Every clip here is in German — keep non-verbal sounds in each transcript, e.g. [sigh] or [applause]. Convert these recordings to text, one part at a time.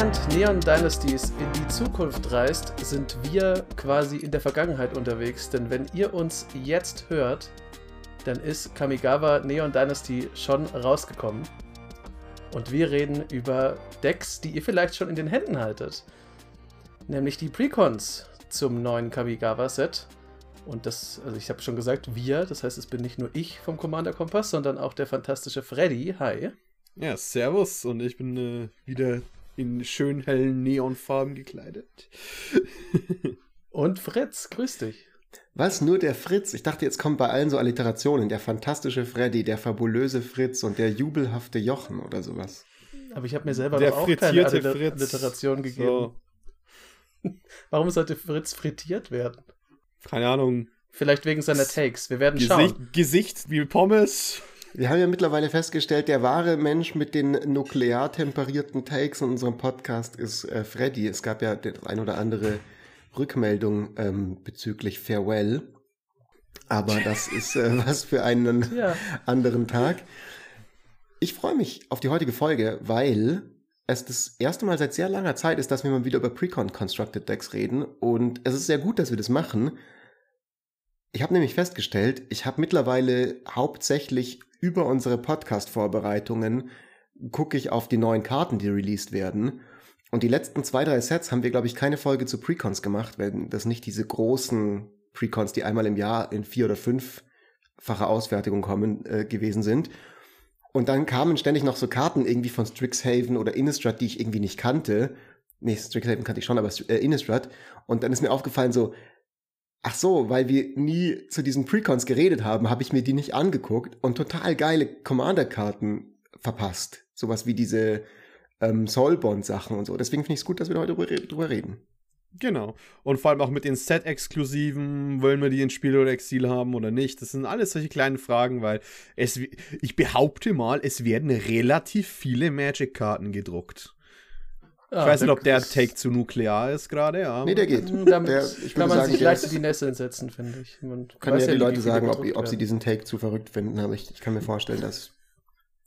Während Neon Dynasties in die Zukunft reist, sind wir quasi in der Vergangenheit unterwegs. Denn wenn ihr uns jetzt hört, dann ist Kamigawa Neon Dynasty schon rausgekommen. Und wir reden über Decks, die ihr vielleicht schon in den Händen haltet. Nämlich die Precons zum neuen Kamigawa-Set. Und das, also ich habe schon gesagt, wir, das heißt, es bin nicht nur ich vom Commander Kompass, sondern auch der fantastische Freddy. Hi. Ja, servus und ich bin äh, wieder in schön hellen Neonfarben gekleidet. [laughs] und Fritz, grüß dich. Was, nur der Fritz? Ich dachte, jetzt kommen bei allen so Alliterationen. Der fantastische Freddy, der fabulöse Fritz und der jubelhafte Jochen oder sowas. Aber ich habe mir selber der auch keine Alliteration gegeben. So. [laughs] Warum sollte Fritz frittiert werden? Keine Ahnung. Vielleicht wegen seiner Takes. Wir werden Gesicht, schauen. Gesicht wie Pommes. Wir haben ja mittlerweile festgestellt, der wahre Mensch mit den nuklear temperierten Takes in unserem Podcast ist äh, Freddy. Es gab ja das ein oder andere Rückmeldung ähm, bezüglich Farewell. Aber [laughs] das ist äh, was für einen ja. anderen Tag. Ich freue mich auf die heutige Folge, weil es das erste Mal seit sehr langer Zeit ist, dass wir mal wieder über Precon Constructed Decks reden. Und es ist sehr gut, dass wir das machen. Ich habe nämlich festgestellt, ich habe mittlerweile hauptsächlich über unsere Podcast-Vorbereitungen gucke ich auf die neuen Karten, die released werden. Und die letzten zwei, drei Sets haben wir, glaube ich, keine Folge zu Precons gemacht, wenn das nicht diese großen Precons, die einmal im Jahr in vier oder fünffache Ausfertigung kommen, äh, gewesen sind. Und dann kamen ständig noch so Karten irgendwie von Strixhaven oder Innistrad, die ich irgendwie nicht kannte. Nee, Strixhaven kannte ich schon, aber äh, Innistrad. Und dann ist mir aufgefallen so, ach so, weil wir nie zu diesen Precons geredet haben, habe ich mir die nicht angeguckt und total geile Commander-Karten verpasst. Sowas wie diese ähm, Soulbond-Sachen und so. Deswegen finde ich es gut, dass wir heute drüber reden. Genau. Und vor allem auch mit den Set-Exklusiven, wollen wir die in Spiel oder Exil haben oder nicht? Das sind alles solche kleinen Fragen, weil es, ich behaupte mal, es werden relativ viele Magic-Karten gedruckt. Ja, ich weiß nicht, ob der Take zu nuklear ist gerade, ja. Nee, der geht. Damit der, kann man sagen, sich leicht die Nesseln setzen, finde ich. Man kann ja die Leute sagen, ob, ob sie diesen Take zu verrückt finden, aber ich, ich kann mir vorstellen, dass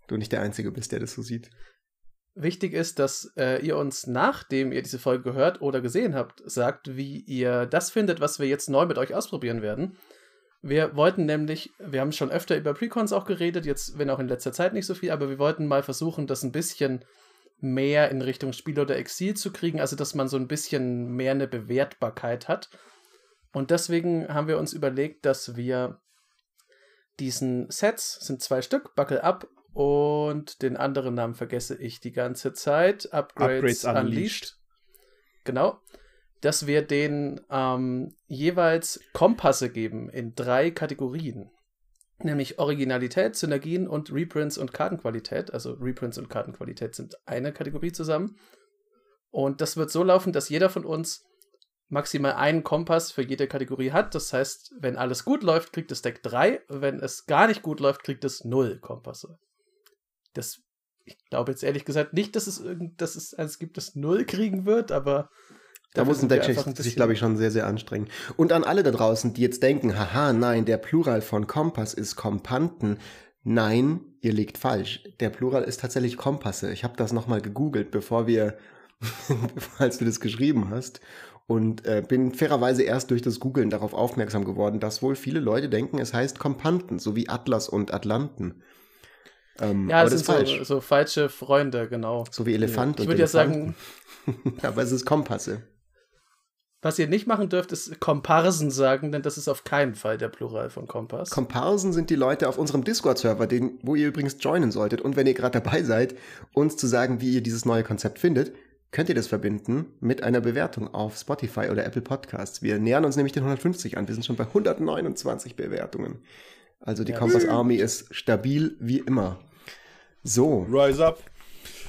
du nicht der Einzige bist, der das so sieht. Wichtig ist, dass äh, ihr uns, nachdem ihr diese Folge gehört oder gesehen habt, sagt, wie ihr das findet, was wir jetzt neu mit euch ausprobieren werden. Wir wollten nämlich, wir haben schon öfter über Precons auch geredet, jetzt, wenn auch in letzter Zeit nicht so viel, aber wir wollten mal versuchen, das ein bisschen mehr in Richtung Spiel oder Exil zu kriegen, also dass man so ein bisschen mehr eine Bewertbarkeit hat. Und deswegen haben wir uns überlegt, dass wir diesen Sets, sind zwei Stück, Buckle Up und den anderen Namen vergesse ich die ganze Zeit. Upgrades, Upgrades Unleashed. Unleashed. Genau. Dass wir denen ähm, jeweils Kompasse geben in drei Kategorien. Nämlich Originalität, Synergien und Reprints und Kartenqualität. Also Reprints und Kartenqualität sind eine Kategorie zusammen. Und das wird so laufen, dass jeder von uns maximal einen Kompass für jede Kategorie hat. Das heißt, wenn alles gut läuft, kriegt das Deck drei. Wenn es gar nicht gut läuft, kriegt es null Kompasse das, ich glaube jetzt ehrlich gesagt nicht, dass es irgend, dass es eins gibt, das null kriegen wird, aber da muss ein Deckschicht sich, glaube ich, schon sehr, sehr anstrengen. Und an alle da draußen, die jetzt denken, haha, nein, der Plural von Kompass ist Kompanten. Nein, ihr liegt falsch. Der Plural ist tatsächlich Kompasse. Ich habe das nochmal gegoogelt, bevor wir, [laughs] als du das geschrieben hast. Und äh, bin fairerweise erst durch das Googlen darauf aufmerksam geworden, dass wohl viele Leute denken, es heißt Kompanten, so wie Atlas und Atlanten. Ähm, ja, es sind so, so, falsche Freunde, genau. So wie Elefant Ich würde ja sagen. [laughs] aber es ist Kompasse. Was ihr nicht machen dürft, ist Komparsen sagen, denn das ist auf keinen Fall der Plural von Kompass. Komparsen sind die Leute auf unserem Discord-Server, wo ihr übrigens joinen solltet. Und wenn ihr gerade dabei seid, uns zu sagen, wie ihr dieses neue Konzept findet, könnt ihr das verbinden mit einer Bewertung auf Spotify oder Apple Podcasts. Wir nähern uns nämlich den 150 an. Wir sind schon bei 129 Bewertungen. Also die ja. Kompass Army ist stabil wie immer. So. Rise up.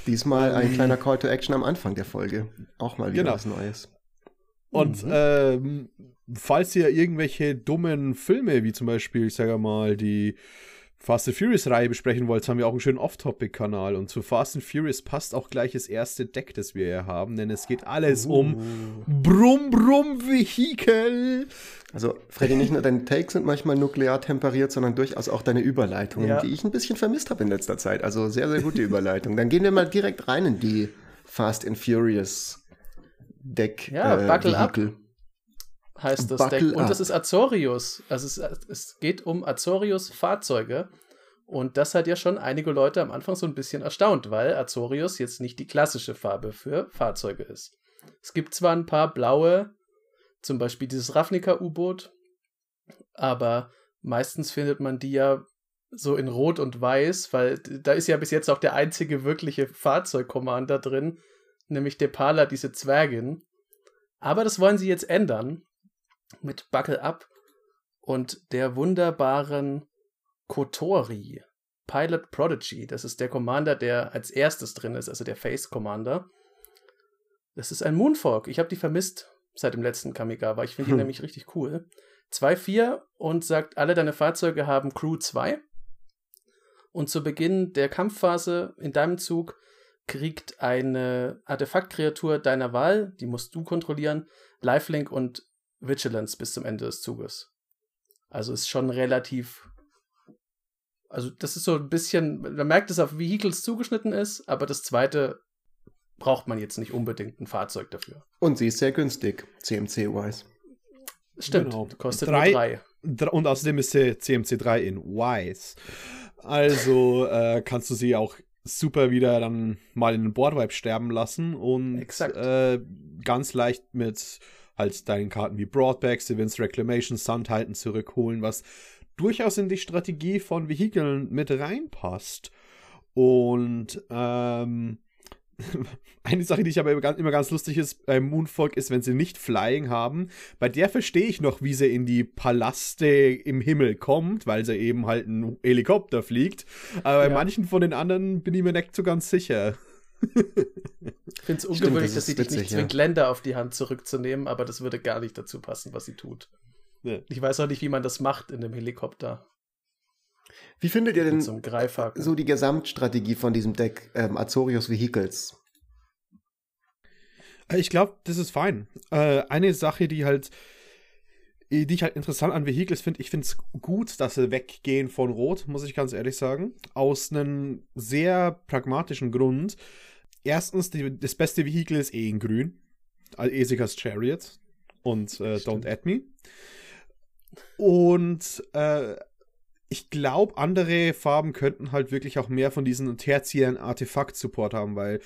Diesmal ein kleiner Call to Action am Anfang der Folge. Auch mal wieder genau. was Neues. Und mhm. ähm, falls ihr irgendwelche dummen Filme, wie zum Beispiel, ich sage mal, die Fast and Furious Reihe besprechen wollt, haben wir auch einen schönen Off-Topic-Kanal. Und zu Fast and Furious passt auch gleich das erste Deck, das wir hier haben, denn es geht alles uh. um Brumm-Brumm-Vehikel. Also, Freddy, nicht nur deine Takes sind manchmal nuklear temperiert, sondern durchaus auch deine Überleitungen, ja. die ich ein bisschen vermisst habe in letzter Zeit. Also, sehr, sehr gute Überleitung. Dann gehen wir mal direkt rein in die Fast and Furious Deck. Ja, äh, Buckle Vehikel. Up heißt das Buckle Deck. Und up. das ist Azorius. Also es, es geht um Azorius Fahrzeuge. Und das hat ja schon einige Leute am Anfang so ein bisschen erstaunt, weil Azorius jetzt nicht die klassische Farbe für Fahrzeuge ist. Es gibt zwar ein paar blaue, zum Beispiel dieses Ravnica-U-Boot, aber meistens findet man die ja so in Rot und Weiß, weil da ist ja bis jetzt auch der einzige wirkliche Fahrzeugcommander drin, nämlich Depala, diese Zwergin. Aber das wollen sie jetzt ändern mit Buckle Up und der wunderbaren Kotori, Pilot Prodigy. Das ist der Commander, der als erstes drin ist, also der Face Commander. Das ist ein Moonfork. Ich habe die vermisst seit dem letzten Kamigawa. Ich finde die Hm. nämlich richtig cool. 2-4 und sagt, alle deine Fahrzeuge haben Crew 2. Und zu Beginn der Kampfphase in deinem Zug kriegt eine Artefaktkreatur deiner Wahl, die musst du kontrollieren, Lifelink und Vigilance bis zum Ende des Zuges. Also ist schon relativ. Also, das ist so ein bisschen. Man merkt, dass auf Vehicles zugeschnitten ist, aber das zweite braucht man jetzt nicht unbedingt ein Fahrzeug dafür. Und sie ist sehr günstig, CMC-wise. Stimmt, Genau. kostet Drei- nur drei. Dr- Und außerdem ist sie CMC3 in Wise. Also äh, kannst du sie auch super wieder dann mal in den Boardwipe sterben lassen und äh, ganz leicht mit halt deinen Karten wie Broadback, Civils Reclamation, Titan zurückholen, was durchaus in die Strategie von Vehikeln mit reinpasst. Und ähm, [laughs] eine Sache, die ich aber immer ganz, immer ganz lustig ist bei Moonfolk, ist, wenn sie nicht Flying haben. Bei der verstehe ich noch, wie sie in die Palaste im Himmel kommt, weil sie eben halt ein Helikopter fliegt. Aber bei Ja. manchen von den anderen bin ich mir nicht so ganz sicher. Ich finde es ungewöhnlich, das dass sie dich nicht ja. zwingt, Länder auf die Hand zurückzunehmen, aber das würde gar nicht dazu passen, was sie tut. Ja. Ich weiß auch nicht, wie man das macht in dem Helikopter. Wie findet ihr denn so so die Gesamtstrategie von diesem Deck ähm, Azorius Vehicles? Äh, Ich glaube, das ist fein. Äh, eine Sache, die halt, die ich halt interessant an Vehicles finde, ich finde es gut, dass sie weggehen von Rot, muss ich ganz ehrlich sagen. Aus einem sehr pragmatischen Grund. Erstens, die, das beste Vehikel ist eh in Grün. Esikas Chariot und äh. Don't Add Me. Und äh, ich glaube, andere Farben könnten halt wirklich auch mehr von diesen tertiären Artefakt-Support haben, weil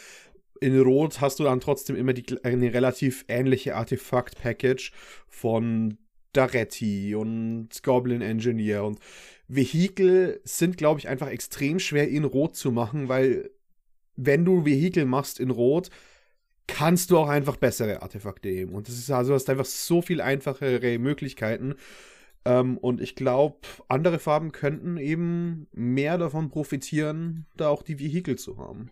in Rot hast du dann trotzdem immer die, eine relativ ähnliche Artefakt-Package von Daretti und Goblin Engineer und Vehikel sind, glaube ich, einfach extrem schwer in Rot zu machen, weil wenn du Vehikel machst in Rot, kannst du auch einfach bessere Artefakte nehmen. Und das ist also, du hast einfach so viel einfachere Möglichkeiten. Ähm, und ich glaube, andere Farben könnten eben mehr davon profitieren, da auch die Vehikel zu haben.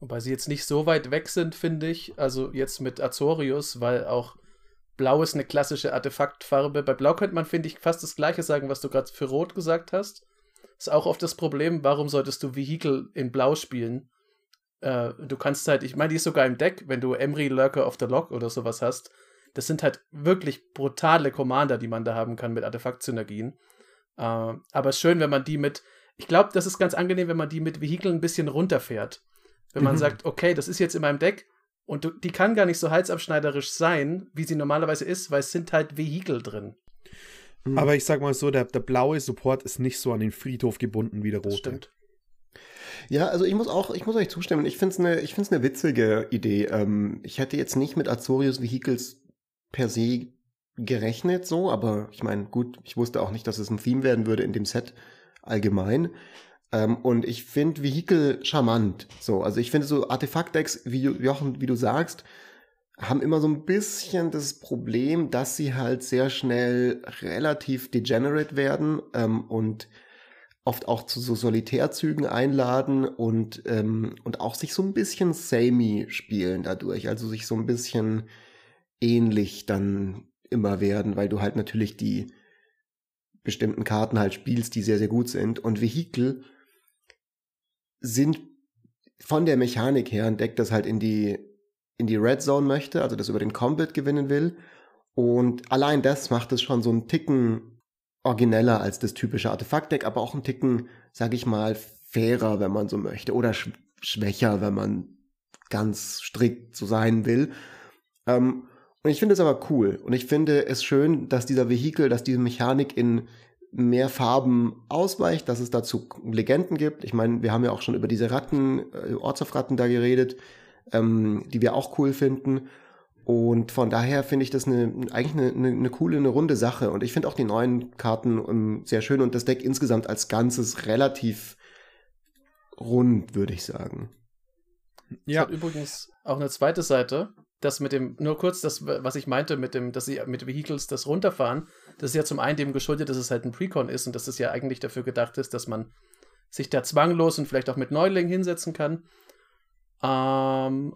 Wobei sie jetzt nicht so weit weg sind, finde ich. Also jetzt mit Azorius, weil auch Blau ist eine klassische Artefaktfarbe. Bei Blau könnte man, finde ich, fast das gleiche sagen, was du gerade für Rot gesagt hast. Ist auch oft das Problem, warum solltest du Vehikel in Blau spielen? Äh, du kannst halt, ich meine, die ist sogar im Deck, wenn du Emery Lurker of the Lock oder sowas hast. Das sind halt wirklich brutale Commander, die man da haben kann mit Artefakt-Synergien. Äh, aber es ist schön, wenn man die mit, ich glaube, das ist ganz angenehm, wenn man die mit Vehikeln ein bisschen runterfährt. Wenn man Mhm. sagt, okay, das ist jetzt in meinem Deck und du, die kann gar nicht so halsabschneiderisch sein, wie sie normalerweise ist, weil es sind halt Vehikel drin. Mhm. Aber ich sag mal so, der, der blaue Support ist nicht so an den Friedhof gebunden wie der rote. Das stimmt. Ja, also ich muss auch, ich muss euch zustimmen. Ich finde es eine, ich eine witzige Idee. Ähm, ich hätte jetzt nicht mit Azorius Vehicles per se gerechnet, so, aber ich meine, gut, ich wusste auch nicht, dass es ein Theme werden würde in dem Set allgemein. Ähm, und ich finde Vehikel charmant. So, also ich finde so Artefakt-Decks, wie Jochen, wie du sagst, haben immer so ein bisschen das Problem, dass sie halt sehr schnell relativ degenerate werden ähm, und oft auch zu so Solitärzügen einladen und, ähm, und auch sich so ein bisschen samey spielen dadurch, also sich so ein bisschen ähnlich dann immer werden, weil du halt natürlich die bestimmten Karten halt spielst, die sehr, sehr gut sind. Und Vehikel sind von der Mechanik her ein Deck, das halt in die, in die Red Zone möchte, also das über den Combat gewinnen will. Und allein das macht es schon so einen Ticken origineller als das typische Artefaktdeck, aber auch einen Ticken, sag ich mal, fairer, wenn man so möchte, oder sch schwächer, wenn man ganz strikt so sein will. Ähm, und ich finde es aber cool. Und ich finde es schön, dass dieser Vehikel, dass diese Mechanik in mehr Farben ausweicht, dass es dazu Legenden gibt. Ich meine, wir haben ja auch schon über diese Ratten, äh, Ortsofratten da geredet, ähm, die wir auch cool finden. Und von daher finde ich das eine, eigentlich eine, eine, eine, coole, eine runde Sache. Und ich finde auch die neuen Karten um, ähm, sehr schön und das Deck insgesamt als Ganzes relativ rund, würde ich sagen. Ja. hat übrigens auch eine zweite Seite. Das mit dem, nur kurz, das, was ich meinte, mit dem, dass sie mit Vehicles das runterfahren, das ist ja zum einen dem geschuldet, dass es halt ein Precon ist und dass es ja eigentlich dafür gedacht ist, dass man sich da zwanglos und vielleicht auch mit Neulingen hinsetzen kann. Ähm,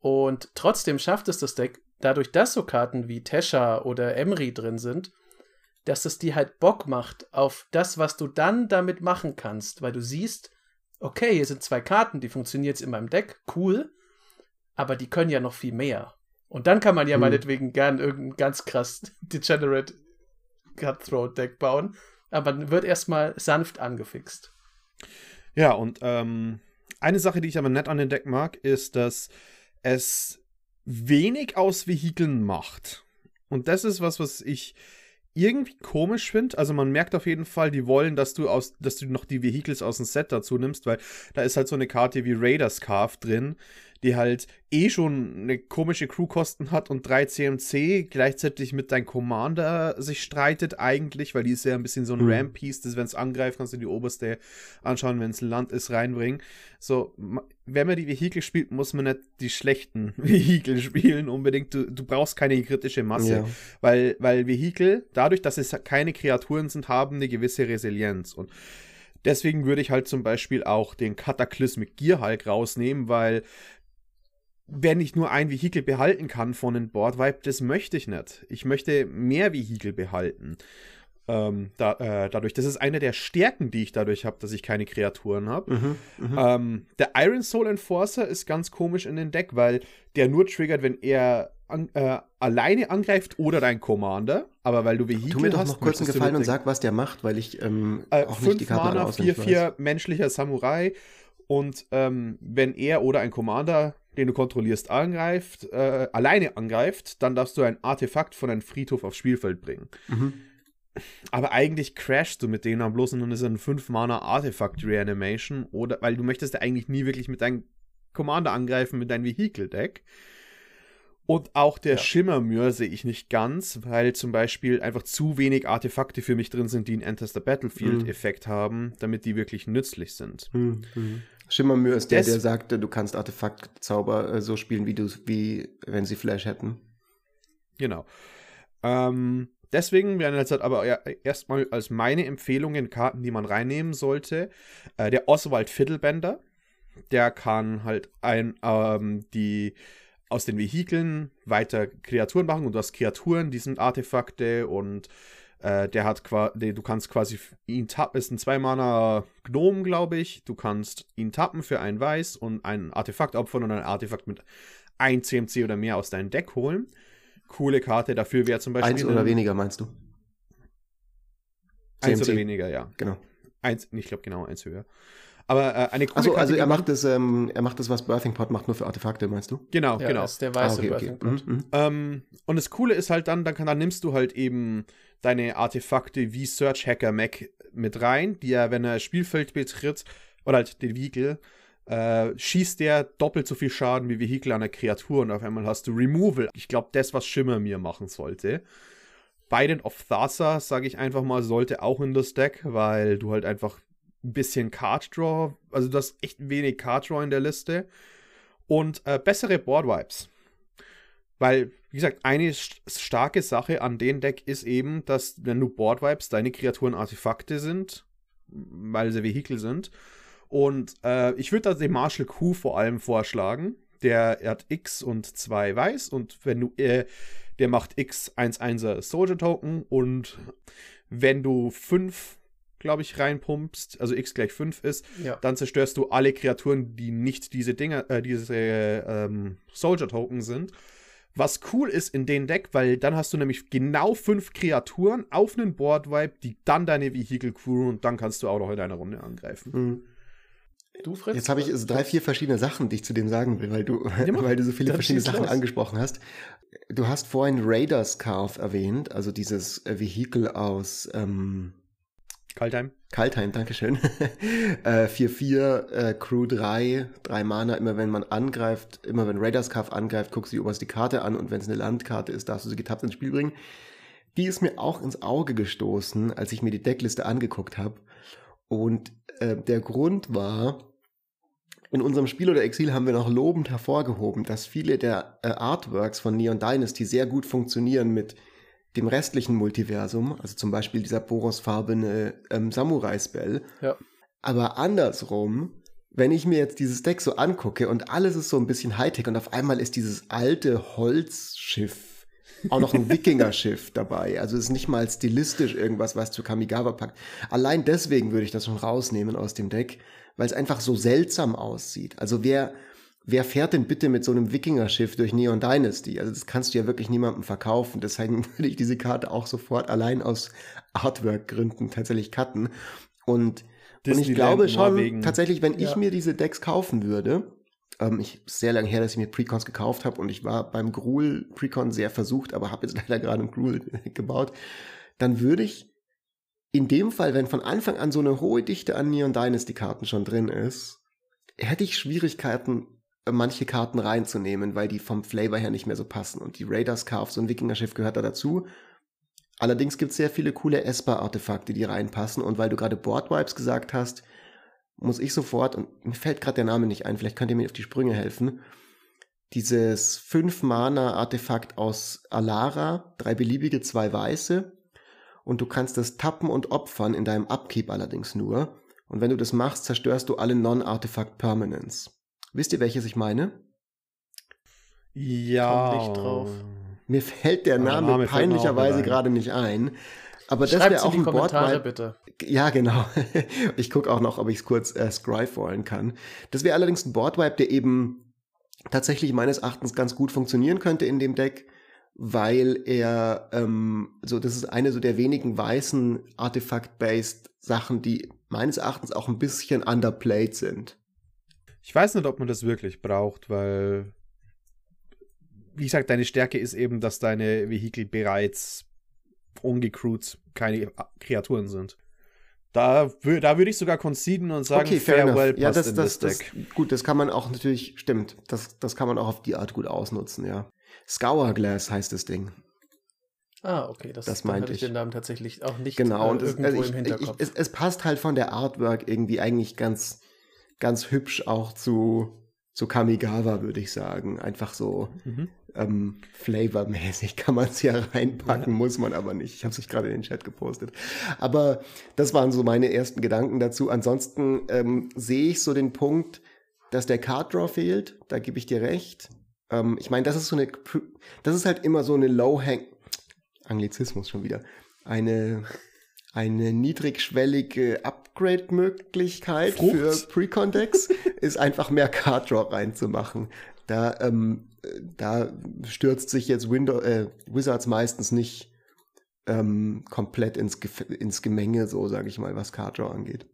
und trotzdem schafft es das Deck, dadurch, dass so Karten wie Tesha oder Emry drin sind, dass es dir halt Bock macht auf das, was du dann damit machen kannst, weil du siehst, okay, hier sind zwei Karten, die funktionieren jetzt in meinem Deck, cool, aber die können ja noch viel mehr. Und dann kann man ja hm. meinetwegen gern irgendein ganz krass [laughs] Degenerate Cutthroat Deck bauen, aber man wird erstmal sanft angefixt. Ja, und ähm, eine Sache, die ich aber nett an dem Deck mag, ist, dass es wenig aus Vehikeln macht. Und das ist was, was ich irgendwie komisch finde. Also man merkt auf jeden Fall, die wollen, dass du aus, dass du noch die Vehicles aus dem Set dazu nimmst, weil da ist halt so eine Karte wie Raiders Carve drin, die halt eh schon eine komische Crewkosten hat und 3 CMC gleichzeitig mit deinem Commander sich streitet eigentlich, weil die ist ja ein bisschen so ein mhm. Ramp-Piece, das wenn es angreift, kannst du die oberste anschauen, wenn es Land ist, reinbringen. So, wenn man die Vehikel spielt, muss man nicht die schlechten [laughs] Vehikel spielen unbedingt. Du, du brauchst keine kritische Masse, ja. weil, weil Vehikel, dadurch, dass es keine Kreaturen sind, haben eine gewisse Resilienz und Deswegen würde ich halt zum Beispiel auch den Cataclysmic Gear Hulk rausnehmen, weil wenn ich nur ein Vehikel behalten kann von einem Boardwipe, das möchte ich nicht. Ich möchte mehr Vehikel behalten. Ähm, da, äh, dadurch, das ist eine der Stärken, die ich dadurch habe, dass ich keine Kreaturen habe. Mhm, mhm, ähm, der Iron Soul Enforcer ist ganz komisch in den Deck, weil der nur triggert, wenn er an, äh, alleine angreift oder dein Commander. Aber weil du Vehikel Tu mir doch hast, noch kurz einen Gefallen und sag, was der macht, weil ich ähm, äh, auch nicht die Karte Mana, 4-4 menschlicher Samurai. Und ähm, wenn er oder ein Commander den du kontrollierst, angreift, äh, alleine angreift, dann darfst du ein Artefakt von einem Friedhof aufs Spielfeld bringen. Mhm. Aber eigentlich crashst du mit denen am bloß und dann ist ein 5-Mana Artefakt Reanimation oder weil du möchtest ja eigentlich nie wirklich mit deinem Commander angreifen mit deinem Vehicle-Deck. Und auch der ja. Schimmermür sehe ich nicht ganz, weil zum Beispiel einfach zu wenig Artefakte für mich drin sind, die einen Enter the Battlefield-Effekt mhm. haben, damit die wirklich nützlich sind. Mhm. Schimmermühe ist der, Des der sagte, du kannst Artefaktzauber äh, so spielen, wie du wie wenn sie Flash hätten. Genau. Ähm, deswegen werden jetzt halt aber erstmal als meine Empfehlungen Karten, die man reinnehmen sollte. Äh, der Oswald Fiddlebender. Der kann halt ein, ähm, die aus den Vehikeln weiter Kreaturen machen und du hast Kreaturen, die sind Artefakte und äh, der hat quasi, du kannst quasi ihn tappen, ist ein Zwei-Mana Gnome, glaube ich. Du kannst ihn tappen für ein Weiß und ein Artefakt opfern und ein Artefakt mit ein CMC oder mehr aus deinem Deck holen. Coole Karte, dafür wäre zum Beispiel. Eins oder weniger, meinst du? Eins CMC. oder weniger, ja. Genau. Eins, ich glaube genau, eins höher. Aber äh, eine coole also, Karte. Also er macht das, ähm, er macht das, was Birthing Pod macht, nur für Artefakte, meinst du? Genau, ja, genau. Das ist der weiße ah, okay. Okay. Mhm, mhm, ähm, und das Coole ist halt dann, dann, kann, dann nimmst du halt eben deine Artefakte wie Search Hacker Mac mit rein, die er, wenn er Spielfeld betritt, oder halt den Vehikel, äh, schießt der doppelt so viel Schaden wie Vehikel an der Kreatur und auf einmal hast du Removal. Ich glaube, das, was Schimmer mir machen sollte. Biden of Thassa, sage ich einfach mal, sollte auch in das Deck, weil du halt einfach ein bisschen Card Draw, also du hast echt wenig Card Draw in der Liste und äh, bessere Board Vibes. Weil, wie gesagt, eine st starke Sache an dem Deck ist eben, dass, wenn du Board Vibes, deine Kreaturen Artefakte sind, weil sie Vehikel sind. Und äh, ich würde da den Marshall Q vor allem vorschlagen. Der hat X und 2 weiß und wenn du, äh, der macht X 1-1er Soldier Token und wenn du 5 glaube ich, reinpumpst, also x gleich 5 ist, ja. dann zerstörst du alle Kreaturen, die nicht diese Dinger, äh, diese ähm, Soldier-Token sind. Was cool ist in dem Deck, weil dann hast du nämlich genau fünf Kreaturen auf einen Board-Vibe, die dann deine Vehicle crew und dann kannst du auch noch in einer Runde angreifen. Mhm. Du, Fritz? Jetzt habe ich also drei, vier verschiedene Sachen, die ich zu dem sagen will, weil du, Ja, weil du so viele verschiedene Sachen los. angesprochen hast. Du hast vorhin Raiders Carve erwähnt, also dieses Vehikel aus ähm, Kaltheim. Kaltheim, Dankeschön. [laughs] äh, 4-4, äh, Crew 3, 3 Mana, immer wenn man angreift, immer wenn Raiders Carve angreift, guckst du die oberste Karte an und wenn es eine Landkarte ist, darfst du sie getappt ins Spiel bringen. Die ist mir auch ins Auge gestoßen, als ich mir die Deckliste angeguckt habe. Und äh, der Grund war, in unserem Spiel oder Exil haben wir noch lobend hervorgehoben, dass viele der äh, Artworks von Neon Dynasty sehr gut funktionieren mit dem restlichen Multiversum, also zum Beispiel dieser porosfarbene ähm, Samurai-Spell. Ja. Aber andersrum, wenn ich mir jetzt dieses Deck so angucke und alles ist so ein bisschen Hightech und auf einmal ist dieses alte Holzschiff auch noch ein [laughs] Wikinger-Schiff dabei. Also es ist nicht mal stilistisch irgendwas, was zu Kamigawa packt. Allein deswegen würde ich das schon rausnehmen aus dem Deck, weil es einfach so seltsam aussieht. Also wer, wer fährt denn bitte mit so einem Wikinger-Schiff durch Neon Dynasty? Also das kannst du ja wirklich niemandem verkaufen. Deswegen [laughs] würde ich diese Karte auch sofort allein aus Artwork-Gründen tatsächlich cutten. Und, und ich glaube schon, Norwegen. tatsächlich, wenn ich Ja. mir diese Decks kaufen würde, ähm, ich sehr lange her, dass ich mir Precons gekauft habe und ich war beim Gruul Precon sehr versucht, aber habe jetzt [laughs] leider gerade ein Gruul [laughs] gebaut, dann würde ich in dem Fall, wenn von Anfang an so eine hohe Dichte an Neon Dynasty Karten schon drin ist, hätte ich Schwierigkeiten, manche Karten reinzunehmen, weil die vom Flavor her nicht mehr so passen. Und die Raiders Carve, so ein Wikinger-Schiff gehört da dazu. Allerdings gibt es sehr viele coole Esper-Artefakte, die reinpassen. Und weil du gerade Boardwipes gesagt hast, muss ich sofort, und mir fällt gerade der Name nicht ein, vielleicht könnt ihr mir auf die Sprünge helfen, dieses 5-Mana-Artefakt aus Alara, drei beliebige, zwei weiße, und du kannst das tappen und opfern, in deinem Upkeep allerdings nur. Und wenn du das machst, zerstörst du alle Non-Artifact Permanents. Wisst ihr, welches ich meine? Ja. Komm nicht drauf. Mir fällt der Name, Name peinlicherweise gerade nicht ein. Aber das wäre auch in die ein Kommentare Boardwipe. bitte. Ja, genau. [laughs] Ich gucke auch noch, ob ich es kurz äh, scryfallen kann. Das wäre allerdings ein Boardwipe, der eben tatsächlich meines Erachtens ganz gut funktionieren könnte in dem Deck, weil er ähm, so das ist eine so der wenigen weißen Artifact-based Sachen, die meines Erachtens auch ein bisschen underplayed sind. Ich weiß nicht, ob man das wirklich braucht, weil, wie gesagt, deine Stärke ist eben, dass deine Vehikel bereits ungecrewt keine Kreaturen sind. Da, da würde ich sogar conceden und sagen, okay, fair Farewell enough. Ja, das, in das, das das, Deck. gut, das kann man auch natürlich, stimmt, das, das kann man auch auf die Art gut ausnutzen, ja. Scourglass heißt das Ding. Ah, okay, das, Das meinte hatte ich ich. den Namen tatsächlich auch nicht Genau, äh, und es, irgendwo also ich, im Hinterkopf. Ich, es, es passt halt von der Artwork irgendwie eigentlich ganz, ganz hübsch auch zu, zu Kamigawa, würde ich sagen. Einfach so Mhm. ähm, flavormäßig [laughs] kann man es ja reinpacken, muss man aber nicht. Ich habe es gerade in den Chat gepostet. Aber das waren so meine ersten Gedanken dazu. Ansonsten ähm, sehe ich so den Punkt, dass der Card Draw fehlt. Da gebe ich dir recht. Ähm, ich meine, das ist so eine, das ist halt immer so eine Low-Hang, Anglizismus schon wieder, eine eine niedrigschwellige Upgrade-Möglichkeit für Precon-Decks [laughs] ist einfach mehr Card Draw reinzumachen. Da, ähm, äh, da stürzt sich jetzt Window, äh, Wizards meistens nicht ähm, komplett ins, Gef ins Gemenge, so sage ich mal, was Card Draw angeht.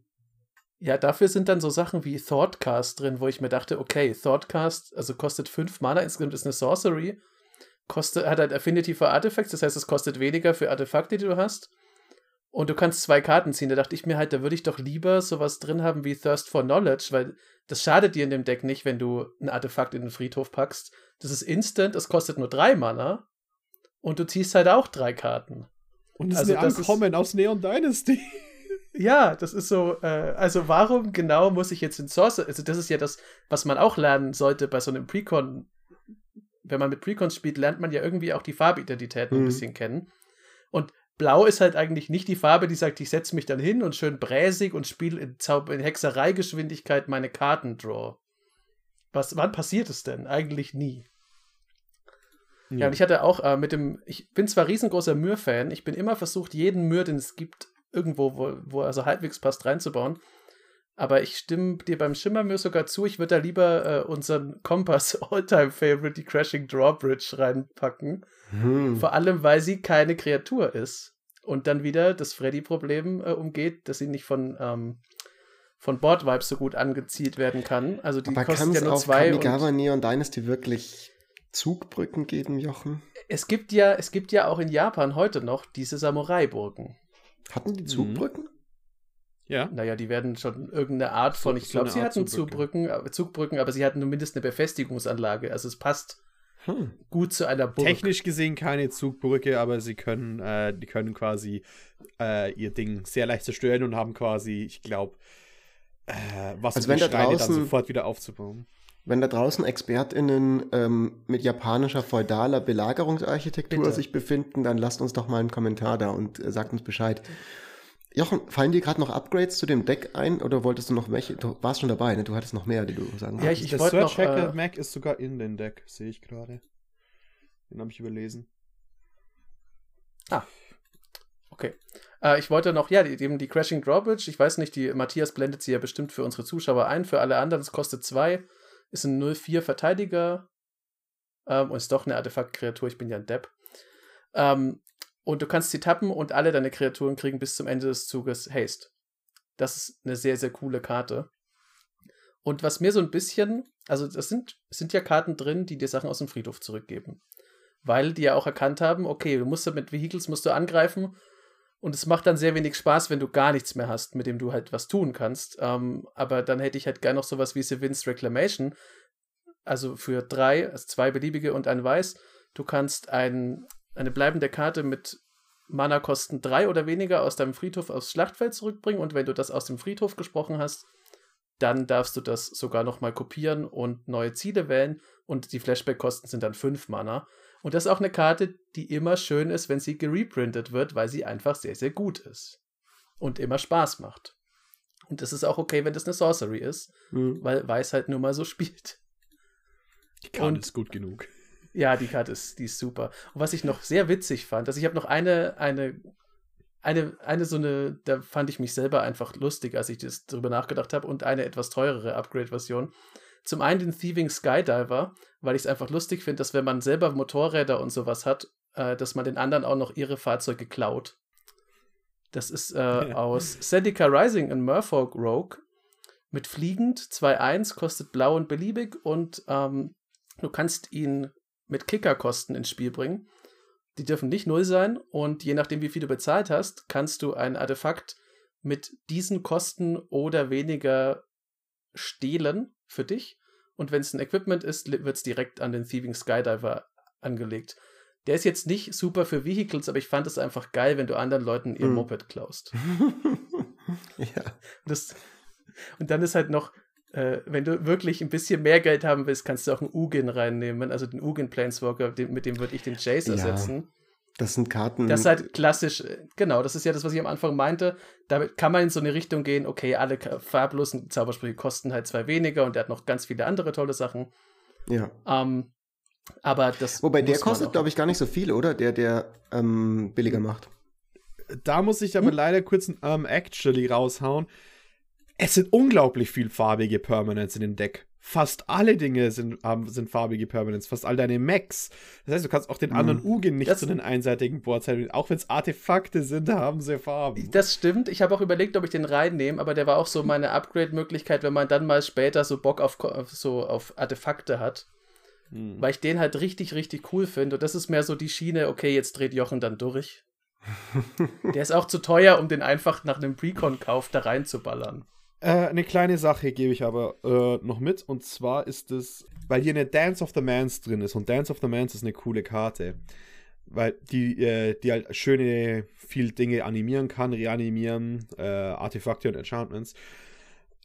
Ja, dafür sind dann so Sachen wie Thoughtcast drin, wo ich mir dachte, okay, Thoughtcast, also kostet 5 Mana, insgesamt ist eine Sorcery, kostet, hat halt Affinity für Artifacts, das heißt, es kostet weniger für Artefakte, die du hast. Und du kannst zwei Karten ziehen. Da dachte ich mir halt, da würde ich doch lieber sowas drin haben wie Thirst for Knowledge, weil das schadet dir in dem Deck nicht, wenn du ein Artefakt in den Friedhof packst. Das ist instant, es kostet nur drei Mana und du ziehst halt auch drei Karten. Und es Also ist ein das Ankommen aus Neon Dynasty. [laughs] Ja, das ist so, äh, also warum genau muss ich jetzt in Sorcerer, also das ist ja das, was man auch lernen sollte bei so einem Precon, wenn man mit Precons spielt, lernt man ja irgendwie auch die Farbidentitäten ein Mhm. bisschen kennen. Und Blau ist halt eigentlich nicht die Farbe, die sagt, ich setze mich dann hin und schön bräsig und spiele in, Zauber- in Hexereigeschwindigkeit meine Karten draw. Was, wann passiert es denn? Eigentlich nie. Ja, und ich hatte auch äh, mit dem, ich bin zwar riesengroßer Myr-Fan, ich bin immer versucht, jeden Myr, den es gibt, irgendwo, wo, wo er so halbwegs passt, reinzubauen. Aber ich stimme dir beim Schimmermyr sogar zu, ich würde da lieber äh, unseren Kompass [laughs] All-Time-Favorite, die Crashing Drawbridge, reinpacken. Hm. Vor allem, weil sie keine Kreatur ist. Und dann wieder das Freddy-Problem äh, umgeht, dass sie nicht von, ähm, von Board Vibes so gut angezielt werden kann. Also die Aber kosten kann ja nur auf zwei. Kamigawa Und Neon Dynasty wirklich Zugbrücken geben, Jochen? es gibt ja, es gibt ja auch in Japan heute noch diese Samurai-Burgen. Hatten die Zugbrücken? Ja. Naja, die werden schon irgendeine Art von, So- ich so glaube, eine sie Art hatten Zugbrücke. Zugbrücken, aber- Zugbrücken, aber sie hatten zumindest eine Befestigungsanlage. Also es passt Hm. gut zu einer Burg. Technisch gesehen keine Zugbrücke, aber sie können, äh, die können quasi äh, ihr Ding sehr leicht zerstören und haben quasi, ich glaube, äh, was Also um wenn die da Steine dann draußen- sofort wieder aufzubauen. Wenn da draußen ExpertInnen ähm, mit japanischer feudaler Belagerungsarchitektur Bitte. sich befinden, dann lasst uns doch mal einen Kommentar da und äh, sagt uns Bescheid. Jochen, fallen dir gerade noch Upgrades zu dem Deck ein oder wolltest du noch welche? Du warst schon dabei, ne? Du hattest noch mehr, die du sagen Ja, wolltest. ich- Der wollte noch, Hacker äh, Mac ist sogar in den Deck, sehe ich gerade. Den habe ich überlesen. Okay. Äh, ich wollte noch, ja, die, eben die Crashing Drawbridge, ich weiß nicht, die Matthias blendet sie ja bestimmt für unsere Zuschauer ein. Für alle anderen, es kostet 2, ist ein 0-4 Verteidiger ähm, und ist doch eine Artefakt-Kreatur, ich bin ja ein Depp. Ähm, und du kannst sie tappen und alle deine Kreaturen kriegen bis zum Ende des Zuges Haste. Das ist eine sehr, sehr coole Karte. Und was mir so ein bisschen, also das sind, sind ja Karten drin, die dir Sachen aus dem Friedhof zurückgeben. Weil die ja auch erkannt haben, okay, du musst mit Vehicles musst du angreifen und es macht dann sehr wenig Spaß, wenn du gar nichts mehr hast, mit dem du halt was tun kannst. Ähm, aber dann hätte ich halt gerne noch sowas wie Sevin's Reclamation. Also für drei, also zwei beliebige und ein Weiß. Du kannst ein, eine bleibende Karte mit Mana-Kosten drei oder weniger aus deinem Friedhof aufs Schlachtfeld zurückbringen. Und wenn du das aus dem Friedhof gesprochen hast, dann darfst du das sogar nochmal kopieren und neue Ziele wählen. Und die Flashback-Kosten sind dann fünf Mana. Und das ist auch eine Karte, die immer schön ist, wenn sie gereprintet wird, weil sie einfach sehr, sehr gut ist. Und immer Spaß macht. Und es ist auch okay, wenn das eine Sorcery ist, Hm. weil Weiß halt nur mal so [laughs] spielt. Die Karte Und- ist gut genug. Ja, die Karte ist, die ist super. Und was ich noch sehr witzig fand, also ich habe noch eine, eine, eine, eine so eine, da fand ich mich selber einfach lustig, als ich das drüber nachgedacht habe, und eine etwas teurere Upgrade-Version. Zum einen den Thieving Skydiver, weil ich es einfach lustig finde, dass wenn man selber Motorräder und sowas hat, äh, dass man den anderen auch noch ihre Fahrzeuge klaut. Das ist äh, aus Zendika Rising in Murfolk Rogue mit fliegend 2-1, kostet blau und beliebig und ähm, du kannst ihn mit Kickerkosten ins Spiel bringen. Die dürfen nicht null sein und je nachdem, wie viel du bezahlt hast, kannst du ein Artefakt mit diesen Kosten oder weniger stehlen für dich. Und wenn es ein Equipment ist, wird es direkt an den Thieving Skydiver angelegt. Der ist jetzt nicht super für Vehicles, aber ich fand es einfach geil, wenn du anderen Leuten ihr Hm. Moped klaust. [laughs] ja. Das, und dann ist halt noch, äh, wenn du wirklich ein bisschen mehr Geld haben willst, kannst du auch einen Ugin reinnehmen, also den Ugin Planeswalker, den, mit dem würde ich den Chase Ja. ersetzen. Das sind Karten. Das ist halt klassisch, äh, genau, das ist ja das, was ich am Anfang meinte. Damit kann man in so eine Richtung gehen, okay, alle farblosen Zaubersprüche kosten halt zwei weniger und der hat noch ganz viele andere tolle Sachen. ja. Ähm, aber das. Wobei der kostet, glaube ich, gar nicht so viel, oder? Der, der ähm, billiger macht. Da muss ich aber Hm? leider kurz ein ähm, Actually raushauen. Es sind unglaublich viel farbige Permanents in dem Deck. Fast alle Dinge sind, ähm, sind farbige Permanents, fast all deine Max. Das heißt, du kannst auch den Mhm. anderen Ugin nicht Das- zu den einseitigen Boards haben. Auch wenn es Artefakte sind, haben sie Farben. Das stimmt. Ich habe auch überlegt, ob ich den reinnehme, aber der war auch so meine Upgrade-Möglichkeit, wenn man dann mal später so Bock auf, so auf Artefakte hat. Hm. Weil ich den halt richtig, richtig cool finde. Und das ist mehr so die Schiene, okay, jetzt dreht Jochen dann durch. [laughs] Der ist auch zu teuer, um den einfach nach einem Precon-Kauf da reinzuballern. Äh, eine kleine Sache gebe ich aber äh, noch mit. Und zwar ist es, weil hier eine Dance of the Mans drin ist. Und Dance of the Mans ist eine coole Karte. Weil die, äh, die halt schöne, viel Dinge animieren kann, reanimieren, äh, Artefakte und Enchantments.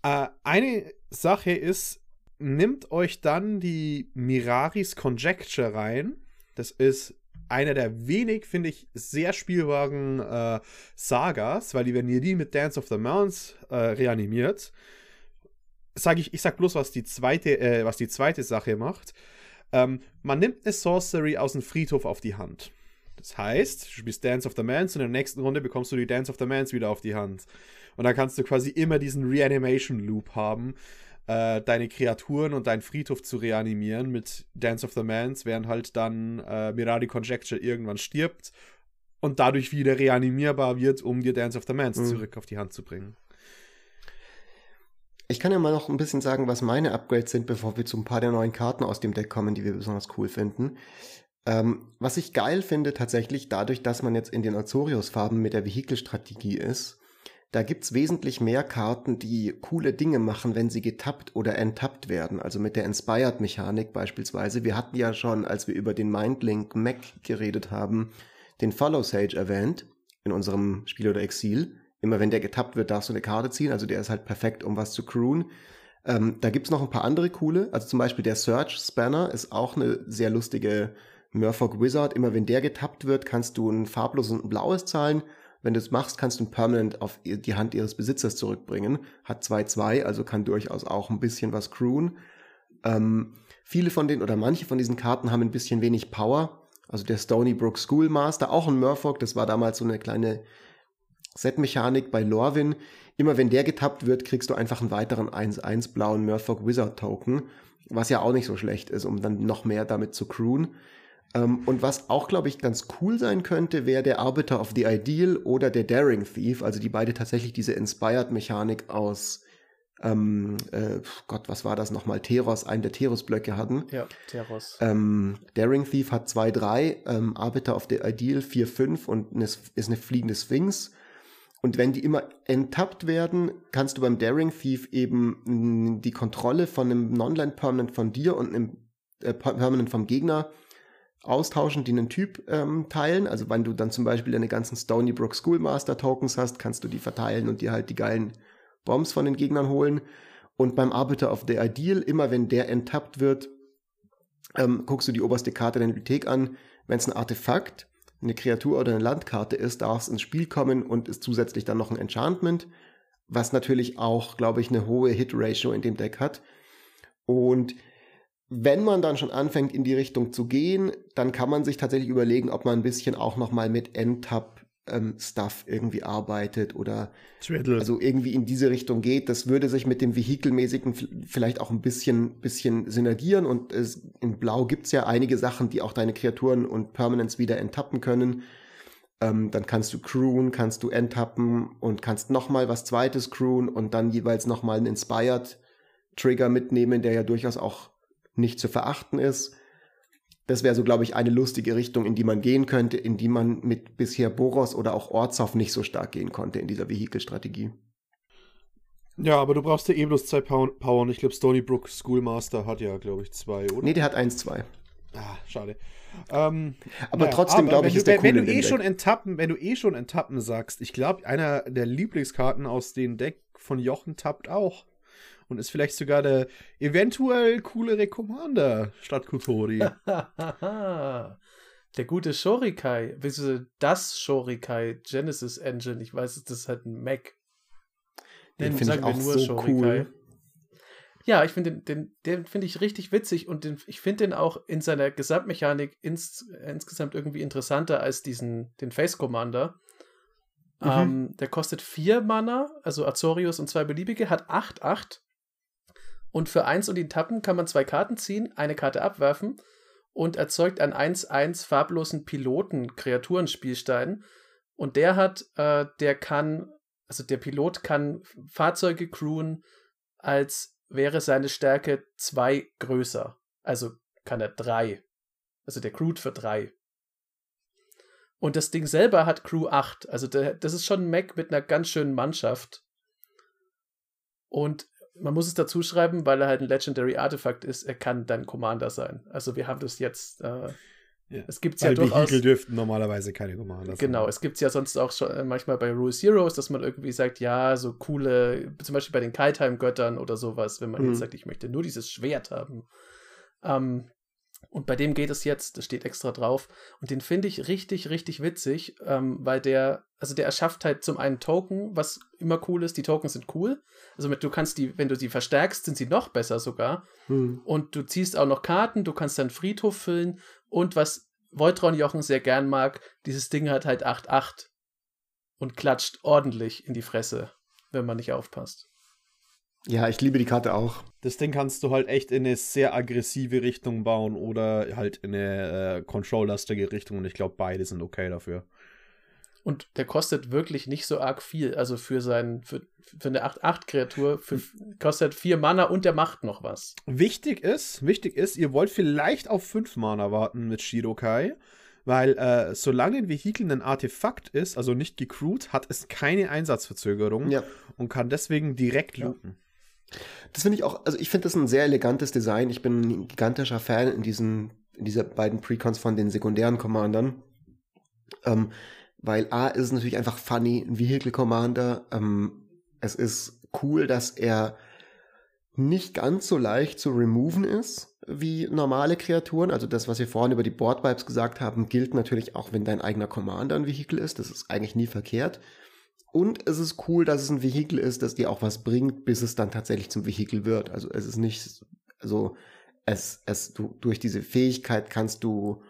Äh, eine Sache ist, nimmt euch dann die Miraris Conjecture rein. Das ist einer der wenig, finde ich, sehr spielbaren äh, Sagas, weil die, wenn ihr die mit Dance of the Mounts äh, reanimiert, sage ich, ich sag bloß, was die zweite, äh, was die zweite Sache macht. Ähm, man nimmt eine Sorcery aus dem Friedhof auf die Hand. Das heißt, du spielst Dance of the Mans und in der nächsten Runde bekommst du die Dance of the Mans wieder auf die Hand. Und dann kannst du quasi immer diesen Reanimation Loop haben, äh, deine Kreaturen und deinen Friedhof zu reanimieren mit Dance of the Mans, während halt dann äh, Mirari Conjecture irgendwann stirbt und dadurch wieder reanimierbar wird, um dir Dance of the Mans Mhm. zurück auf die Hand zu bringen. Ich kann ja mal noch ein bisschen sagen, was meine Upgrades sind, bevor wir zu ein paar der neuen Karten aus dem Deck kommen, die wir besonders cool finden. Ähm, was ich geil finde, tatsächlich, dadurch, dass man jetzt in den Azorius-Farben mit der Vehikelstrategie ist, da gibt's wesentlich mehr Karten, die coole Dinge machen, wenn sie getappt oder enttappt werden. Also mit der Inspired-Mechanik beispielsweise. Wir hatten ja schon, als wir über den Mindlink Mac geredet haben, den Follow Sage erwähnt in unserem Spiel oder Exil. Immer wenn der getappt wird, darfst du eine Karte ziehen. Also der ist halt perfekt, um was zu crewen. Ähm, da gibt's noch ein paar andere coole. Also zum Beispiel der Search Spanner ist auch eine sehr lustige Murfolk Wizard. Immer wenn der getappt wird, kannst du ein farbloses und ein blaues zahlen. Wenn du es machst, kannst du ein Permanent auf die Hand ihres Besitzers zurückbringen. Hat 2-2, also kann durchaus auch ein bisschen was crewen. Ähm, viele von den oder manche von diesen Karten haben ein bisschen wenig Power. Also der Stony Brook Schoolmaster, auch ein Murfolk, das war damals so eine kleine Set-Mechanik bei Lorwyn. Immer wenn der getappt wird, kriegst du einfach einen weiteren 1-1 blauen Murfolk Wizard Token, was ja auch nicht so schlecht ist, um dann noch mehr damit zu crewen. Ähm, und was auch, glaube ich, ganz cool sein könnte, wäre der Arbiter of the Ideal oder der Daring Thief, also die beide tatsächlich diese Inspired-Mechanik aus ähm, äh, Gott, was war das nochmal? Teros, einen der Teros-Blöcke hatten. Ja, Teros. Ähm, Daring Thief hat 2-3, ähm, Arbiter of the Ideal 4-5 und ist eine fliegende Sphinx. Und wenn die immer enttappt werden, kannst du beim Daring Thief eben mh, die Kontrolle von einem Non-Land-Permanent von dir und einem äh, Permanent vom Gegner austauschen, die einen Typ ähm, teilen. Also wenn du dann zum Beispiel deine ganzen Stony Brook Schoolmaster Tokens hast, kannst du die verteilen und dir halt die geilen Bombs von den Gegnern holen. Und beim Arbiter of the Ideal, immer wenn der enttappt wird, ähm, guckst du die oberste Karte der Bibliothek an. Wenn es ein Artefakt, eine Kreatur oder eine Landkarte ist, darf es ins Spiel kommen und ist zusätzlich dann noch ein Enchantment, was natürlich auch, glaube ich, eine hohe Hit-Ratio in dem Deck hat. Und wenn man dann schon anfängt, in die Richtung zu gehen, dann kann man sich tatsächlich überlegen, ob man ein bisschen auch nochmal mit Endtap ähm, irgendwie arbeitet oder Twiddle. also irgendwie in diese Richtung geht. Das würde sich mit dem Vehikelmäßigen vielleicht auch ein bisschen, bisschen synergieren und es, in Blau gibt's ja einige Sachen, die auch deine Kreaturen und Permanents wieder enttappen können. Ähm, dann kannst du crewen, kannst du enttappen und kannst nochmal was zweites crewen und dann jeweils nochmal einen Inspired Trigger mitnehmen, der ja durchaus auch nicht zu verachten ist. Das wäre so, glaube ich, eine lustige Richtung, in die man gehen könnte, in die man mit bisher Boros oder auch Ortshoff nicht so stark gehen konnte in dieser Vehikelstrategie. Ja, aber du brauchst ja eh bloß zwei Power und ich glaube, Stony Brook Schoolmaster hat ja, glaube ich, zwei, oder? Nee, der hat eins, zwei. Ah, schade. Ähm, aber naja, trotzdem glaube ich, ist der wenn, wenn du eh schon enttappen, wenn du eh schon enttappen sagst, ich glaube, einer der Lieblingskarten aus dem Deck von Jochen tappt auch und ist vielleicht sogar der eventuell coolere Commander statt Kotori. [laughs] der gute Shorikai, wieso das Shorikai Genesis Engine, ich weiß, das ist halt ein Mac. Den, den finde ich auch nur so Shorikai. cool. Ja, ich finde den, den, den finde ich richtig witzig und den, ich finde den auch in seiner Gesamtmechanik ins, insgesamt irgendwie interessanter als diesen, den Face Commander. Mhm. Ähm, der kostet vier Mana, also Azorius und zwei beliebige, hat 8-8 und für 1 und die Tappen kann man zwei Karten ziehen, eine Karte abwerfen und erzeugt einen 1-1 farblosen Piloten-Kreaturenspielstein. Und der hat, äh, der kann, also der Pilot kann Fahrzeuge crewen, als wäre seine Stärke 2 größer. Also kann er 3. Also der crewt für 3. Und das Ding selber hat Crew 8. Also der, das ist schon ein Mac mit einer ganz schönen Mannschaft. Und man muss es dazu schreiben, weil er halt ein Legendary Artefakt ist, er kann dann Commander sein. Also wir haben das jetzt. Äh, ja. Es gibt ja durchaus. Vehikel dürften normalerweise keine Commander sein. Genau, es gibt es ja sonst auch schon äh, manchmal bei Rule Heroes, dass man irgendwie sagt, ja, so coole, zum Beispiel bei den Kaltheim-Göttern oder sowas, wenn man mhm. jetzt sagt, ich möchte nur dieses Schwert haben. Ähm, und bei dem geht es jetzt, das steht extra drauf. Und den finde ich richtig, richtig witzig, ähm, weil der, also der erschafft halt zum einen Token, was immer cool ist. Die Tokens sind cool. Also mit, du kannst die, wenn du sie verstärkst, sind sie noch besser sogar. Hm. Und du ziehst auch noch Karten, du kannst dann Friedhof füllen. Und was Voltron Jochen sehr gern mag, dieses Ding hat halt 8-8 und klatscht ordentlich in die Fresse, wenn man nicht aufpasst. Ja, ich liebe die Karte auch. Das Ding kannst du halt echt in eine sehr aggressive Richtung bauen oder halt in eine äh, control-lastige Richtung und ich glaube, beide sind okay dafür. Und der kostet wirklich nicht so arg viel. Also für sein, für, für eine 8-8-Kreatur kostet 4 Mana und der macht noch was. Wichtig ist, wichtig ist, ihr wollt vielleicht auf 5 Mana warten mit Shirokai. Weil äh, solange ein Vehikel ein Artefakt ist, also nicht gecrewt, hat es keine Einsatzverzögerung Ja. und kann deswegen direkt Ja. Das finde ich auch, also ich finde das ein sehr elegantes Design. Ich bin ein gigantischer Fan in diesen, in dieser beiden Precons von den sekundären Commandern. Ähm, weil A ist natürlich einfach funny, ein Vehicle Commander. Ähm, es ist cool, dass er nicht ganz so leicht zu removen ist wie normale Kreaturen. Also das, was wir vorhin über die Board Vibes gesagt haben, gilt natürlich auch, wenn dein eigener Commander ein Vehikel ist. Das ist eigentlich nie verkehrt. Und es ist cool, dass es ein Vehikel ist, das dir auch was bringt, bis es dann tatsächlich zum Vehikel wird. Also es ist nicht so, es, es, du, durch diese Fähigkeit kannst du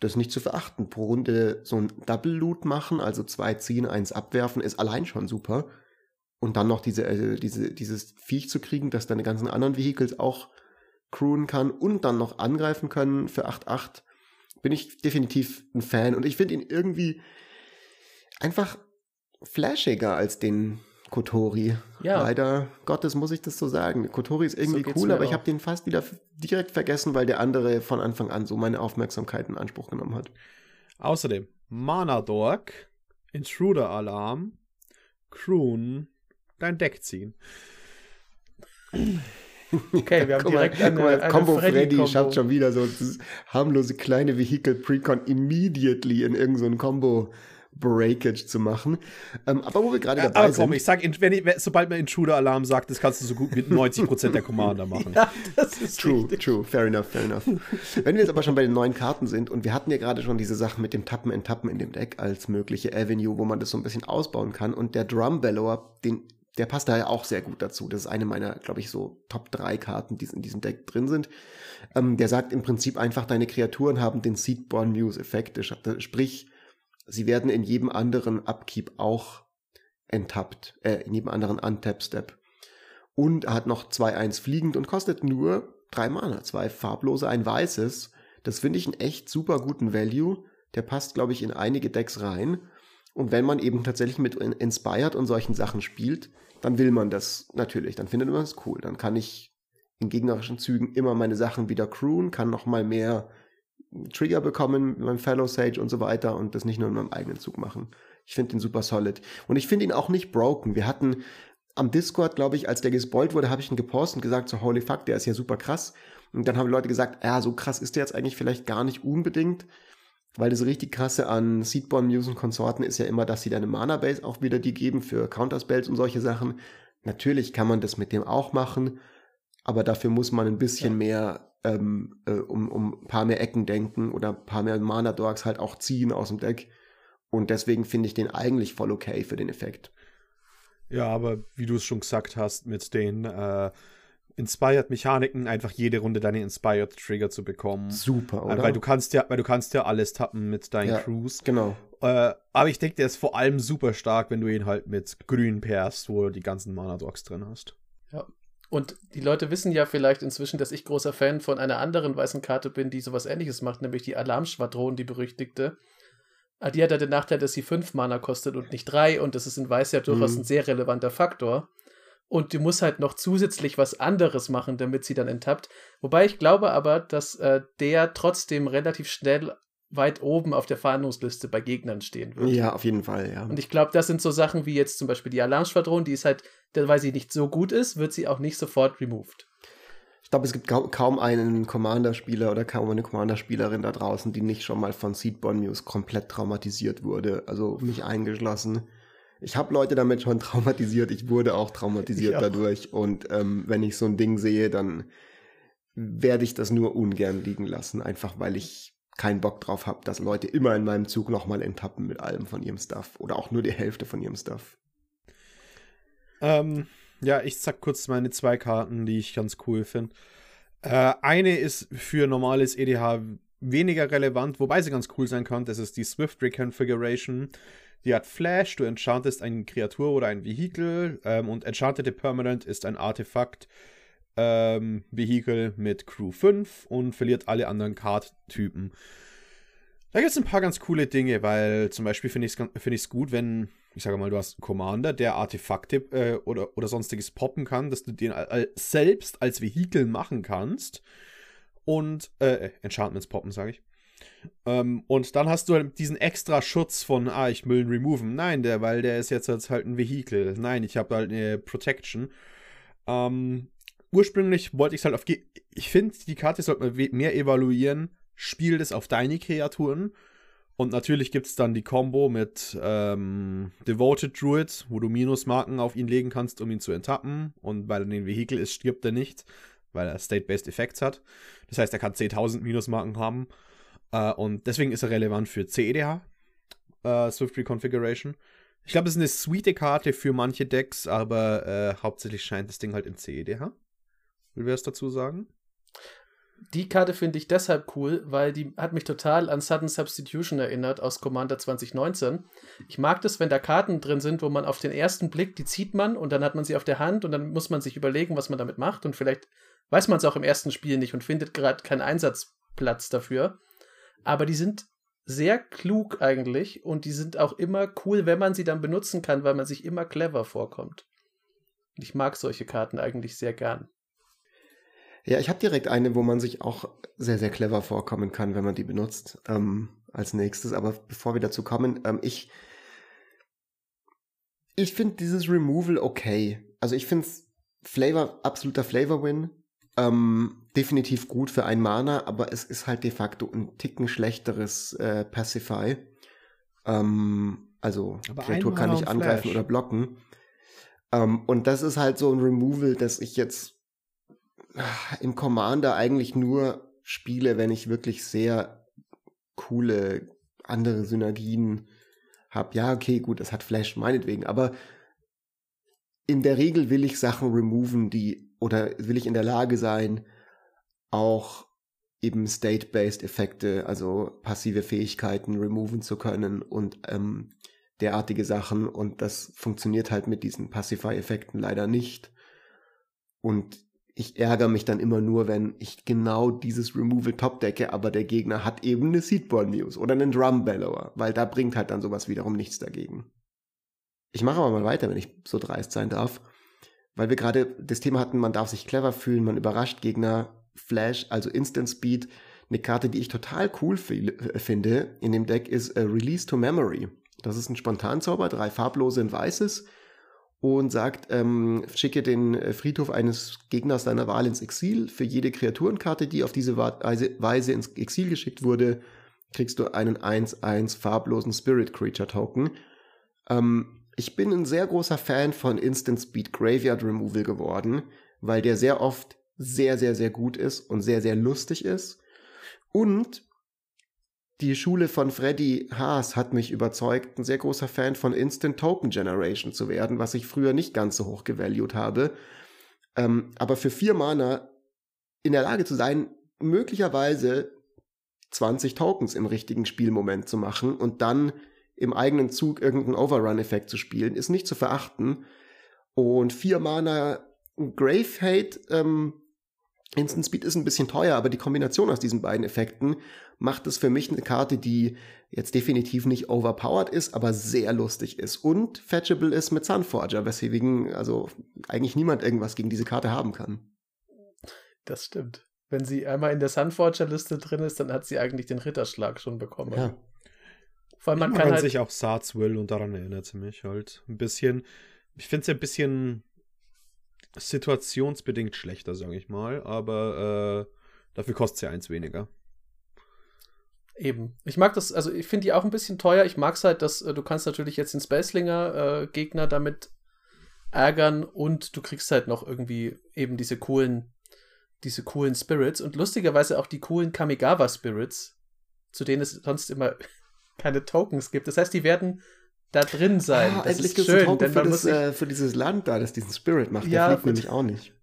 das nicht zu verachten. Pro Runde so ein Double Loot machen, also zwei ziehen, eins abwerfen, ist allein schon super. Und dann noch diese, äh, diese, dieses Viech zu kriegen, das deine ganzen anderen Vehicles auch crewen kann und dann noch angreifen können für 8-8, bin ich definitiv ein Fan. Und ich finde ihn irgendwie einfach flashiger als den Kotori. Ja. Leider Gottes muss ich das so sagen. Kotori ist irgendwie geht's cool, aber ich auch. habe den fast wieder direkt vergessen, weil der andere von Anfang an so meine Aufmerksamkeit in Anspruch genommen hat. Außerdem Mana Dork, Intruder Alarm, Croon, dein Deck ziehen. Okay, wir haben [laughs] Guck mal, direkt eine, guck mal, eine Combo Freddy, Freddy-Kombo. schafft schon wieder so das harmlose kleine Vehicle Precon immediately in irgendein so Combo Breakage zu machen. Ähm, aber wo wir gerade dabei Aber komm, sind. ich sag, wenn ich, sobald man Intruder Alarm sagt, das kannst du so gut mit 90% der Commander [laughs] machen. Ja, das [laughs] ist True, richtig. true, fair enough, fair enough. [laughs] Wenn wir jetzt aber schon bei den neuen Karten sind und wir hatten ja gerade schon diese Sachen mit dem Tappen, Enttappen in dem Deck als mögliche Avenue, wo man das so ein bisschen ausbauen kann und der Drum Bellower, den, der passt da ja auch sehr gut dazu. Das ist eine meiner, glaube ich, so Top 3 Karten, die in diesem Deck drin sind. Ähm, der sagt im Prinzip einfach, deine Kreaturen haben den Seedborn Muse Effekt, sprich, sie werden in jedem anderen Upkeep auch enttappt, äh, in jedem anderen Untap-Step und er hat noch 2-1 fliegend und kostet nur 3 Mana, zwei farblose, ein weißes. Das finde ich einen echt super guten Value. Der passt, glaube ich, in einige Decks rein. Und wenn man eben tatsächlich mit In- Inspired und solchen Sachen spielt, dann will man das natürlich. Dann findet man es cool. Dann kann ich in gegnerischen Zügen immer meine Sachen wieder crewen, kann noch mal mehr Trigger bekommen mit meinem Fellow Sage und so weiter und das nicht nur in meinem eigenen Zug machen. Ich finde ihn super solid. Und ich finde ihn auch nicht broken. Wir hatten am Discord, glaube ich, als der gespoilt wurde, habe ich ihn gepostet und gesagt, so holy fuck, der ist ja super krass. Und dann haben Leute gesagt, ja, so krass ist der jetzt eigentlich vielleicht gar nicht unbedingt, weil das richtig krasse an Seedborn Muse und Konsorten ist ja immer, dass sie deine Mana-Base auch wieder die geben für Counterspells und solche Sachen. Natürlich kann man das mit dem auch machen, aber dafür muss man ein bisschen Ja. mehr ähm, äh, um, um ein paar mehr Ecken denken oder ein paar mehr Mana-Dorks halt auch ziehen aus dem Deck. Und deswegen finde ich den eigentlich voll okay für den Effekt. Ja, aber wie du es schon gesagt hast, mit den äh, Inspired-Mechaniken einfach jede Runde deine Inspired-Trigger zu bekommen. Super, Äh, oder? Weil du kannst ja, weil du kannst ja alles tappen mit deinen Ja. Crews. genau. Äh, aber ich denke, der ist vor allem super stark, wenn du ihn halt mit grün pairst, wo du die ganzen Mana-Dogs drin hast. Und die Leute wissen ja vielleicht inzwischen, dass ich großer Fan von einer anderen weißen Karte bin, die sowas ähnliches macht, nämlich die Alarmschwadron, die berüchtigte. Ah, Die hat ja den Nachteil, dass sie fünf Mana kostet und nicht drei und das ist in Weiß ja durchaus Mhm. ein sehr relevanter Faktor. Und du musst halt noch zusätzlich was anderes machen, damit sie dann enttappt. Wobei ich glaube aber, dass äh, der trotzdem relativ schnell weit oben auf der Fahndungsliste bei Gegnern stehen wird. Ja, auf jeden Fall, ja. Und ich glaube, das sind so Sachen wie jetzt zum Beispiel die Alarmschwadron, die ist halt, weil sie nicht so gut ist, wird sie auch nicht sofort removed. Ich glaube, es gibt kaum, einen Commander-Spieler oder kaum eine Commander-Spielerin da draußen, die nicht schon mal von Seedborn Muse komplett traumatisiert wurde. Also mich eingeschlossen. Ich habe Leute damit schon [laughs] traumatisiert. Ich wurde auch traumatisiert auch. dadurch. Und ähm, wenn ich so ein Ding sehe, dann werde ich das nur ungern liegen lassen. Einfach weil ich keinen Bock drauf habe, dass Leute immer in meinem Zug nochmal enttappen mit allem von ihrem Stuff. Oder auch nur die Hälfte von ihrem Stuff. Ähm, ja, ich sag kurz meine zwei Karten, die ich ganz cool finde. Äh, eine ist für normales EDH weniger relevant, wobei sie ganz cool sein kann. Das ist die Swift Reconfiguration. Die hat Flash, du enchantest eine Kreatur oder ein Vehikel ähm, und enchantete Permanent ist ein Artefakt ähm, Vehikel mit Crew 5 und verliert alle anderen Card-Typen. Da gibt es ein paar ganz coole Dinge, weil zum Beispiel finde ich es find gut, wenn, ich sage mal, du hast einen Commander, der Artefakte äh, oder, oder sonstiges poppen kann, dass du den selbst als Vehikel machen kannst. Und, äh, Enchantments poppen, sage ich. Ähm, und dann hast du halt diesen extra Schutz von, ah, ich will ihn removen. Nein, der, weil der ist jetzt halt ein Vehikel. Nein, ich habe halt eine Protection. Ähm, ursprünglich wollte ich es halt auf. Ge ich finde, die Karte sollte man mehr evaluieren. Spiel das auf deine Kreaturen. Und natürlich gibt es dann die Combo mit ähm, Devoted Druid, wo du Minusmarken auf ihn legen kannst, um ihn zu enttappen. Und weil er ein Vehikel ist, stirbt er nicht, weil er State-Based Effects hat. Das heißt, er kann 10.000 Minusmarken haben. Äh, und deswegen ist er relevant für CEDH, äh, Swift Reconfiguration. Ich glaube, das ist eine sweete Karte für manche Decks, aber äh, hauptsächlich scheint das Ding halt in CEDH. Will wer es dazu sagen? Die Karte finde ich deshalb cool, weil die hat mich total an Sudden Substitution erinnert aus Commander 2019. Ich mag das, wenn da Karten drin sind, wo man auf den ersten Blick, die zieht man und dann hat man sie auf der Hand und dann muss man sich überlegen, was man damit macht und vielleicht weiß man es auch im ersten Spiel nicht und findet gerade keinen Einsatzplatz dafür aber die sind sehr klug eigentlich und die sind auch immer cool, wenn man sie dann benutzen kann, weil man sich immer clever vorkommt. Ich mag solche Karten eigentlich sehr gern. Ja, ich habe direkt eine, wo man sich auch sehr, sehr clever vorkommen kann, wenn man die benutzt, ähm, als nächstes. Aber bevor wir dazu kommen, ähm, ich, ich finde dieses Removal okay. Also ich finde es Flavor, absoluter Flavor-Win. Ähm, definitiv gut für ein Mana, aber es ist halt de facto ein Ticken schlechteres äh, Pacify. Ähm, also aber Kreatur kann nicht angreifen oder blocken. Ähm, und das ist halt so ein Removal, das ich jetzt im Commander eigentlich nur spiele, wenn ich wirklich sehr coole andere Synergien habe. Ja, okay, gut, das hat Flash meinetwegen, aber in der Regel will ich Sachen removen, die oder will ich in der Lage sein, auch eben State-Based Effekte, also passive Fähigkeiten removen zu können und ähm, derartige Sachen. Und das funktioniert halt mit diesen Pacify-Effekten leider nicht. Und ich ärgere mich dann immer nur, wenn ich genau dieses Removal top decke, aber der Gegner hat eben eine Seedborn Muse oder einen Drum Bellower, weil da bringt halt dann sowas wiederum nichts dagegen. Ich mache aber mal weiter, wenn ich so dreist sein darf weil wir gerade das Thema hatten, man darf sich clever fühlen, man überrascht Gegner, Flash, also Instant Speed. Eine Karte, die ich total cool äh, finde in dem Deck ist äh, Release to Memory. Das ist ein Spontanzauber, drei farblose in weißes und sagt, ähm, schicke den äh, Friedhof eines Gegners deiner Wahl ins Exil. Für jede Kreaturenkarte, die auf diese Weise ins Exil geschickt wurde, kriegst du einen 1-1 farblosen Spirit Creature Token. Ähm, ich bin ein sehr großer Fan von Instant Speed Graveyard Removal geworden, weil der sehr oft sehr, sehr, sehr gut ist und sehr, sehr lustig ist. Und die Schule von Freddy Haas hat mich überzeugt, ein sehr großer Fan von Instant Token Generation zu werden, was ich früher nicht ganz so hoch gevalued habe. Ähm, aber für vier Mana in der Lage zu sein, möglicherweise 20 Tokens im richtigen Spielmoment zu machen und dann im eigenen Zug irgendeinen Overrun-Effekt zu spielen, ist nicht zu verachten. Und vier Mana Grave Hate, ähm, Instant Speed ist ein bisschen teuer, aber die Kombination aus diesen beiden Effekten macht es für mich eine Karte, die jetzt definitiv nicht overpowered ist, aber sehr lustig ist und fetchable ist mit Sunforger, weswegen also eigentlich niemand irgendwas gegen diese Karte haben kann. Das stimmt. Wenn sie einmal in der Sunforger-Liste drin ist, dann hat sie eigentlich den Ritterschlag schon bekommen. Ja. Vor allem man kann halt sich auch Sarts Will und daran erinnert sie mich halt ein bisschen. Ich finde es ja ein bisschen situationsbedingt schlechter, sage ich mal, aber äh, dafür kostet sie eins weniger. Eben. Ich mag das, also ich finde die auch ein bisschen teuer. Ich mag es halt, dass äh, du kannst natürlich jetzt den Spacelinger äh, Gegner damit ärgern und du kriegst halt noch irgendwie eben diese coolen, diese coolen Spirits und lustigerweise auch die coolen Kamigawa Spirits, zu denen es sonst immer [laughs] keine Tokens gibt. Das heißt, die werden da drin sein. Ah, das endlich ist schön, denn für, das, äh, für dieses Land da, das diesen Spirit macht. Ja, Der fliegt nämlich auch nicht.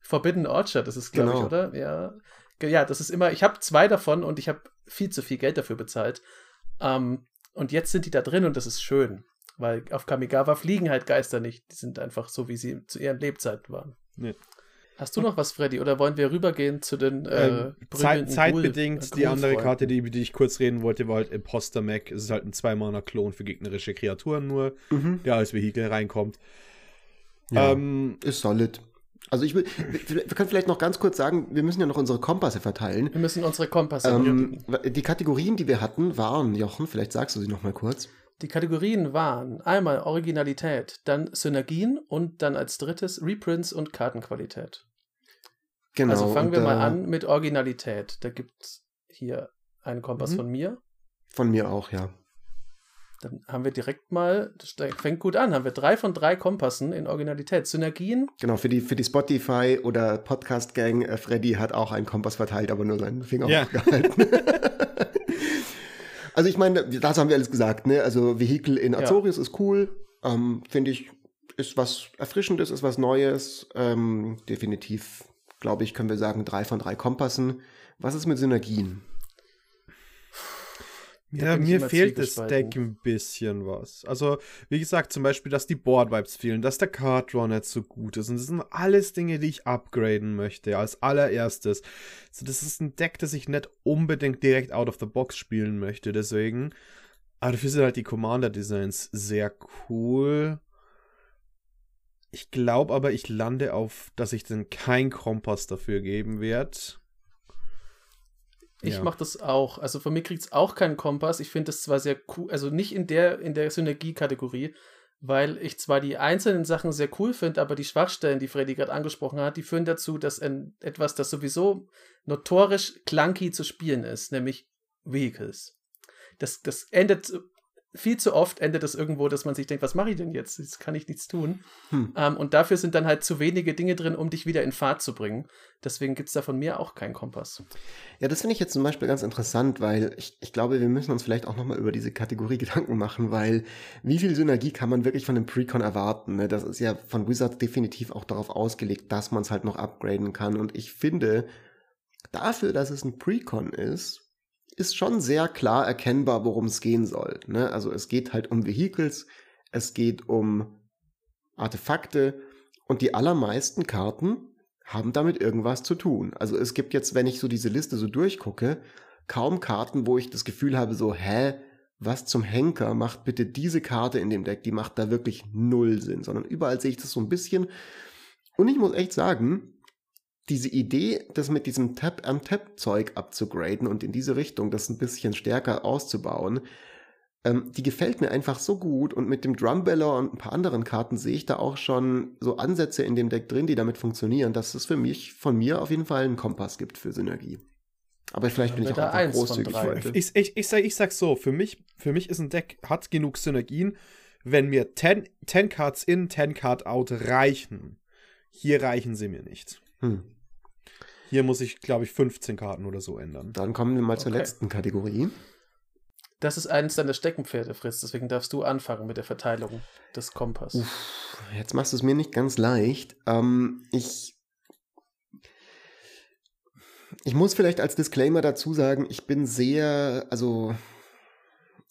Forbidden Orchard, das ist, glaube genau. ich, oder? Ja. Ja, das ist immer, ich habe zwei davon und ich habe viel zu viel Geld dafür bezahlt. Ähm, und jetzt sind die da drin und das ist schön. Weil auf Kamigawa fliegen halt Geister nicht. Die sind einfach so, wie sie zu ihren Lebzeiten waren. Nee. Hast du noch was, Freddy? Oder wollen wir rübergehen zu den äh, Ähm, Zeit, zeitbedingt, Ghoul- die andere? Karte, die, über die ich kurz reden wollte, war halt Imposter Mac. Es ist halt ein 2-Mana-Klon für gegnerische Kreaturen nur, Mhm. der als Vehikel reinkommt. Ja. Ähm, Ist solid. Also ich will, wir, wir können vielleicht noch ganz kurz sagen, wir müssen ja noch unsere Kompasse verteilen. Wir müssen unsere Kompasse ähm, die Kategorien, die wir hatten, waren, Jochen, vielleicht sagst du sie noch mal kurz. Die Kategorien waren einmal Originalität, dann Synergien und dann als drittes Reprints und Kartenqualität. Genau. also fangen wir mal an mit Originalität. Da gibt es hier einen Kompass Mhm. von mir. Von mir auch, ja. Dann haben wir direkt mal, das fängt gut an, haben wir drei von drei Kompassen in Originalität. Synergien, Genau, für die, für die Spotify- oder Podcast-Gang, äh, Freddy hat auch einen Kompass verteilt, aber nur seinen Finger Ja. [laughs] hochgehalten. Also ich meine, das haben wir alles gesagt, ne? Also Vehikel in Ja. Azorius ist cool, ähm, finde ich, ist was Erfrischendes, ist was Neues. Ähm, definitiv, glaube ich, können wir sagen, drei von drei Kompassen. Was ist mit Synergien? Ja, mir fehlt das. Deck ein bisschen was. Also, wie gesagt, zum Beispiel, dass die Board-Vibes fehlen, dass der Card-Draw nicht so gut ist. Und das sind alles Dinge, die ich upgraden möchte, als allererstes. So, das ist ein Deck, das ich nicht unbedingt direkt out of the box spielen möchte, deswegen. Aber dafür sind halt die Commander-Designs sehr cool. Ich glaube aber, ich lande auf, dass ich dann kein Kompass dafür geben werde. Ich Ja. mache das auch. Also von mir kriegt es auch keinen Kompass. Ich finde das zwar sehr cool, also nicht in der, in der Synergie-Kategorie, weil ich zwar die einzelnen Sachen sehr cool finde, aber die Schwachstellen, die Freddy gerade angesprochen hat, die führen dazu, dass ein, etwas, das sowieso notorisch clunky zu spielen ist, nämlich Vehicles. Das, das endet viel zu oft endet das irgendwo, dass man sich denkt, was mache ich denn jetzt? Jetzt kann ich nichts tun. Hm. Ähm, und dafür sind dann halt zu wenige Dinge drin, um dich wieder in Fahrt zu bringen. Deswegen gibt es da von mir auch keinen Kompass. Ja, das finde ich jetzt zum Beispiel ganz interessant, weil ich, ich glaube, wir müssen uns vielleicht auch nochmal über diese Kategorie [laughs] Gedanken machen, weil wie viel Synergie kann man wirklich von einem Precon erwarten? Ne? Das ist ja von Wizards definitiv auch darauf ausgelegt, dass man es halt noch upgraden kann. Und ich finde, dafür, dass es ein Precon ist, ist schon sehr klar erkennbar, worum es gehen soll. Ne? Also es geht halt um Vehicles, es geht um Artefakte und die allermeisten Karten haben damit irgendwas zu tun. Also es gibt jetzt, wenn ich so diese Liste so durchgucke, kaum Karten, wo ich das Gefühl habe, so, hä, was zum Henker macht bitte diese Karte in dem Deck? Die macht da wirklich null Sinn, sondern überall sehe ich das so ein bisschen. Und ich muss echt sagen, diese Idee, das mit diesem Tap-am-Tap-Zeug abzugraden und in diese Richtung das ein bisschen stärker auszubauen, ähm, die gefällt mir einfach so gut und mit dem Drumbeller und ein paar anderen Karten sehe ich da auch schon so Ansätze in dem Deck drin, die damit funktionieren, dass es für mich, von mir auf jeden Fall einen Kompass gibt für Synergie. Aber vielleicht bin ich auch da einfach großzügig heute. Ich, ich, ich, sag, ich sag so, für mich, für mich ist ein Deck, hat genug Synergien, wenn mir 10, 10 Cards in, 10 Card out reichen. Hier reichen sie mir nicht. Hm. Hier muss ich, glaube ich, 15 Karten oder so ändern. Dann kommen wir mal zur Okay. letzten Kategorie. Das ist eines deiner Steckenpferde, Fritz. Deswegen darfst du anfangen mit der Verteilung des Kompass. Uff, jetzt machst du es mir nicht ganz leicht. Ähm, ich, ich muss vielleicht als Disclaimer dazu sagen, ich bin sehr, also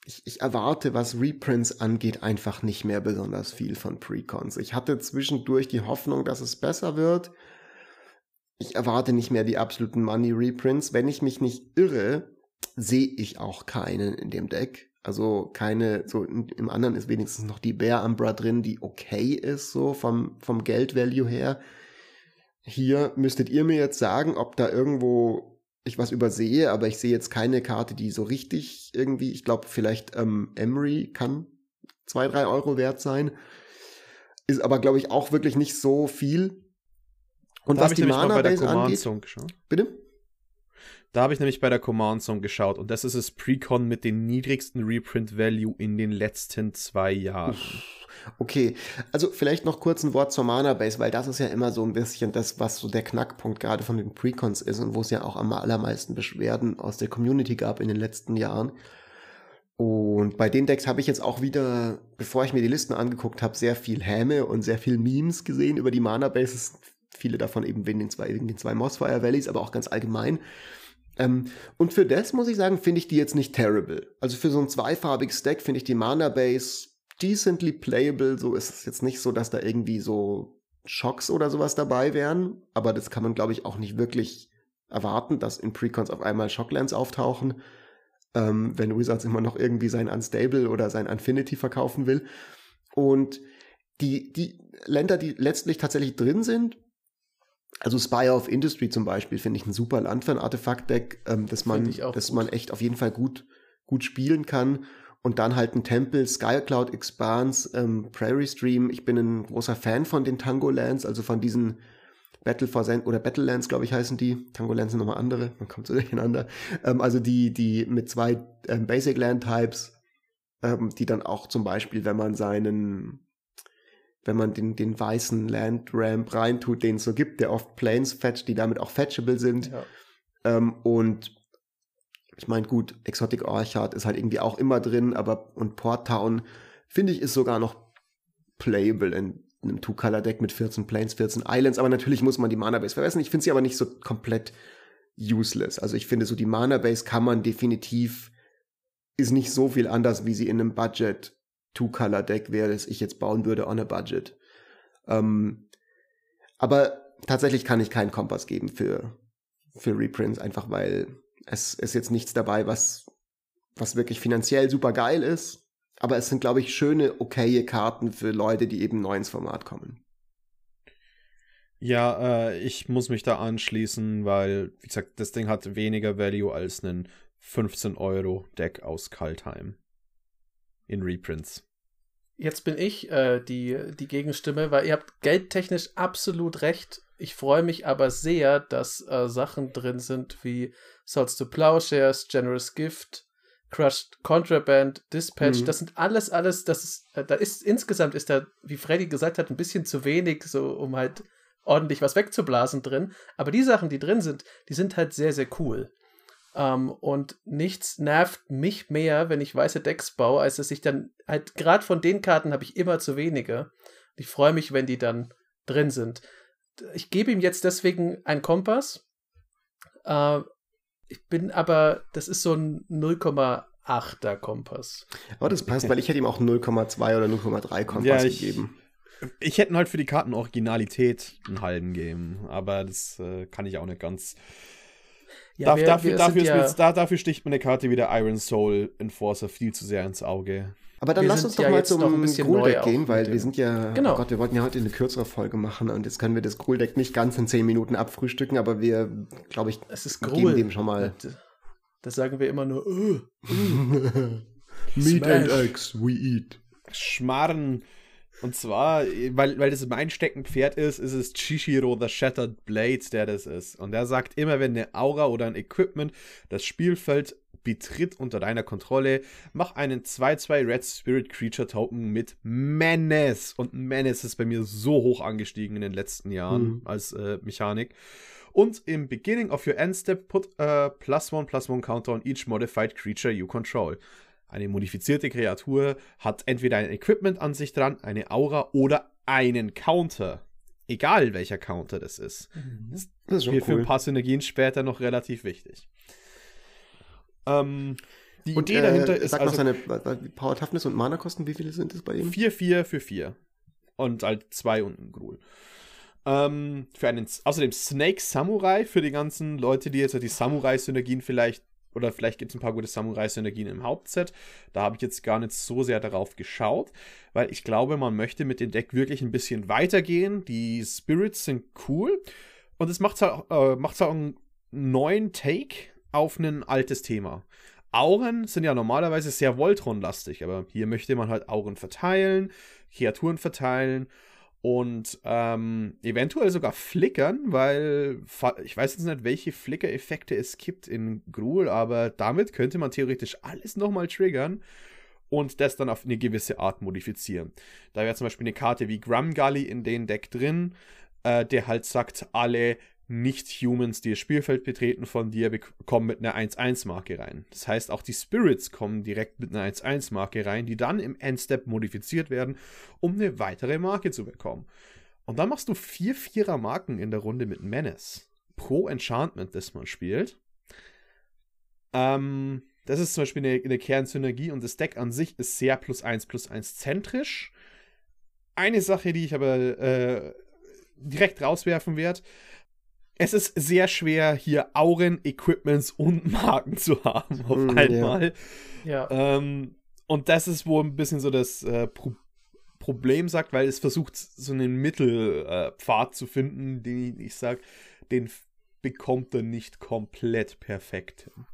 ich, ich erwarte, was Reprints angeht, einfach nicht mehr besonders viel von Precons. Ich hatte zwischendurch die Hoffnung, dass es besser wird. Ich erwarte nicht mehr die absoluten Money Reprints. Wenn ich mich nicht irre, sehe ich auch keinen in dem Deck. Also keine, so im anderen ist wenigstens noch die Bear Umbra drin, die okay ist, so vom, vom Geldvalue her. Hier müsstet ihr mir jetzt sagen, ob da irgendwo ich was übersehe, aber ich sehe jetzt keine Karte, die so richtig irgendwie, ich glaube, vielleicht ähm, Emery kann zwei, drei Euro wert sein. Ist aber, glaube ich, auch wirklich nicht so viel. Und Da was die nämlich mal bei der Mana-Base Command angeht, bitte? Da habe ich nämlich bei der Command Zone geschaut und das ist das Precon mit dem niedrigsten Reprint Value in den letzten zwei Jahren. Okay, also vielleicht noch kurz ein Wort zur Mana Base, weil das ist ja immer so ein bisschen das, was so der Knackpunkt gerade von den Precons ist und wo es ja auch am allermeisten Beschwerden aus der Community gab in den letzten Jahren. Und bei den Decks habe ich jetzt auch wieder, bevor ich mir die Listen angeguckt habe, sehr viel Häme und sehr viel Memes gesehen über die Mana Bases. Viele davon eben wegen den zwei, wegen den zwei Mossfire Valleys, aber auch ganz allgemein. Ähm, und für das muss ich sagen, finde ich die jetzt nicht terrible. Also für so ein zweifarbiges Deck finde ich die Mana Base decently playable. So ist es jetzt nicht so, dass da irgendwie so Schocks oder sowas dabei wären, aber das kann man, glaube ich, auch nicht wirklich erwarten, dass in Precons auf einmal Shocklands auftauchen, ähm, wenn Wizards immer noch irgendwie sein Unstable oder sein Infinity verkaufen will. Und die, die Länder, die letztlich tatsächlich drin sind, also Spire of Industry zum Beispiel, finde ich ein super Land für ein Artefakt-Deck, ähm, das man, das man echt auf jeden Fall gut, gut spielen kann. Und dann halt ein Tempel, Skycloud Expanse, ähm, Prairie Stream. Ich bin ein großer Fan von den Tango Lands, also von diesen Battle for Zen oder Battlelands, glaube ich, heißen die. Tango Lands sind nochmal andere, man kommt so [laughs] durcheinander. Ähm, also die, die mit zwei ähm, Basic Land Types, ähm, die dann auch zum Beispiel, wenn man seinen, wenn man den, den weißen Land Ramp reintut, den es so gibt, der oft Planes fetcht, die damit auch fetchable sind. Ja. Ähm, und ich meine, gut, Exotic Orchard ist halt irgendwie auch immer drin, aber und Port Town, finde ich, ist sogar noch playable in einem Two-Color-Deck mit 14 Planes, 14 Islands, aber natürlich muss man die Mana-Base verwässern. Ich finde sie aber nicht so komplett useless. Also ich finde so die Mana-Base kann man definitiv, ist nicht so viel anders, wie sie in einem Budget Two-Color-Deck wäre, das ich jetzt bauen würde on a Budget. Ähm, aber tatsächlich kann ich keinen Kompass geben für, für Reprints, einfach weil es ist jetzt nichts dabei, was, was wirklich finanziell super geil ist. Aber es sind, glaube ich, schöne, okaye Karten für Leute, die eben neu ins Format kommen. Ja, äh, ich muss mich da anschließen, weil, wie gesagt, das Ding hat weniger Value als ein 15 Euro Deck aus Kaltheim. In Reprints. Jetzt bin ich äh, die, die Gegenstimme, weil ihr habt geldtechnisch absolut recht. Ich freue mich aber sehr, dass äh, Sachen drin sind wie Swords to Plowshares, Generous Gift, Crushed Contraband, Dispatch, mhm. das sind alles, alles, das ist, äh, da ist insgesamt ist da, wie Freddy gesagt hat, ein bisschen zu wenig, so um halt ordentlich was wegzublasen drin. Aber die Sachen, die drin sind, die sind halt sehr, sehr cool. Um, ähm, und nichts nervt mich mehr, wenn ich weiße Decks baue, als dass ich dann halt, gerade von den Karten habe ich immer zu wenige. Ich freue mich, wenn die dann drin sind. Ich gebe ihm jetzt deswegen einen Kompass. Uh, ich bin aber, das ist so ein 0,8er Kompass. Aber das passt, weil ich hätte ihm auch 0,2 oder 0,3 [laughs] Kompass ja, ich, gegeben. Ich hätte halt für die Karten Originalität einen halben geben, aber das äh, kann ich auch nicht ganz. Ja, Darf, wir, dafür, wir dafür, ja da, dafür sticht mir eine Karte wie der Iron Soul Enforcer viel zu sehr ins Auge. Aber dann wir lass uns doch ja mal zum Gruul-Deck gehen, weil wir sind ja, genau. oh Gott, wir wollten ja heute eine kürzere Folge machen und jetzt können wir das Gruul-Deck nicht ganz in 10 Minuten abfrühstücken, aber wir, glaube ich, es ist geben dem schon mal. Das sagen wir immer nur. [laughs] Uh, Meat and eggs, we eat. Schmarren. Und zwar, weil, weil das mein Steckenpferd ist, ist es Chishiro the Shattered Blades, der das ist. Und der sagt immer, wenn eine Aura oder ein Equipment das Spielfeld betritt unter deiner Kontrolle, mach einen 2-2 Red Spirit Creature Token mit Menace. Und Menace ist bei mir so hoch angestiegen in den letzten Jahren mhm. als äh, Mechanik. Und im Beginning of your end step, put a plus one plus one counter on each modified creature you control. Eine modifizierte Kreatur hat entweder ein Equipment an sich dran, eine Aura oder einen Counter. Egal welcher Counter das ist. Mhm. Das, das ist schon cool. für ein paar Synergien später noch relativ wichtig. Ähm, die und, Idee äh, dahinter ist. Sag also, noch seine Power Toughness und Mana-Kosten, wie viele sind es bei ihm? 4, 4 für 4. Und halt 2 und ein Gruul. Ähm, für einen, außerdem Snake Samurai für die ganzen Leute, die jetzt die Samurai-Synergien vielleicht, oder vielleicht gibt es ein paar gute Samurai-Synergien im Hauptset. Da habe ich jetzt gar nicht so sehr darauf geschaut, weil ich glaube, man möchte mit dem Deck wirklich ein bisschen weitergehen. Die Spirits sind cool und es macht halt, äh, macht halt einen neuen Take auf ein altes Thema. Auren sind ja normalerweise sehr Voltron-lastig, aber hier möchte man halt Auren verteilen, Kreaturen verteilen und ähm, eventuell sogar flickern, weil ich weiß jetzt nicht, welche Flicker-Effekte es gibt in Gruul, aber damit könnte man theoretisch alles nochmal triggern und das dann auf eine gewisse Art modifizieren. Da wäre zum Beispiel eine Karte wie Grumgully in den Deck drin, äh, der halt sagt, alle nicht-Humans, die das Spielfeld betreten von dir, kommen mit einer 1-1-Marke rein. Das heißt, auch die Spirits kommen direkt mit einer 1-1-Marke rein, die dann im Endstep modifiziert werden, um eine weitere Marke zu bekommen. Und dann machst du vier Vierer-Marken in der Runde mit Menace. Pro Enchantment, das man spielt. Ähm, das ist zum Beispiel eine, eine Kernsynergie und das Deck an sich ist sehr plus 1 plus 1 zentrisch. Eine Sache, die ich aber äh, direkt rauswerfen werde. Es ist sehr schwer, hier Auren, Equipments und [laughs] Marken zu haben auf Mm, einmal. Ja. Ähm, und das ist wohl ein bisschen so das äh, Pro Problem, sagt, weil es versucht, so einen Mittelpfad zu finden, den ich sage, den bekommt er nicht komplett perfekt hin.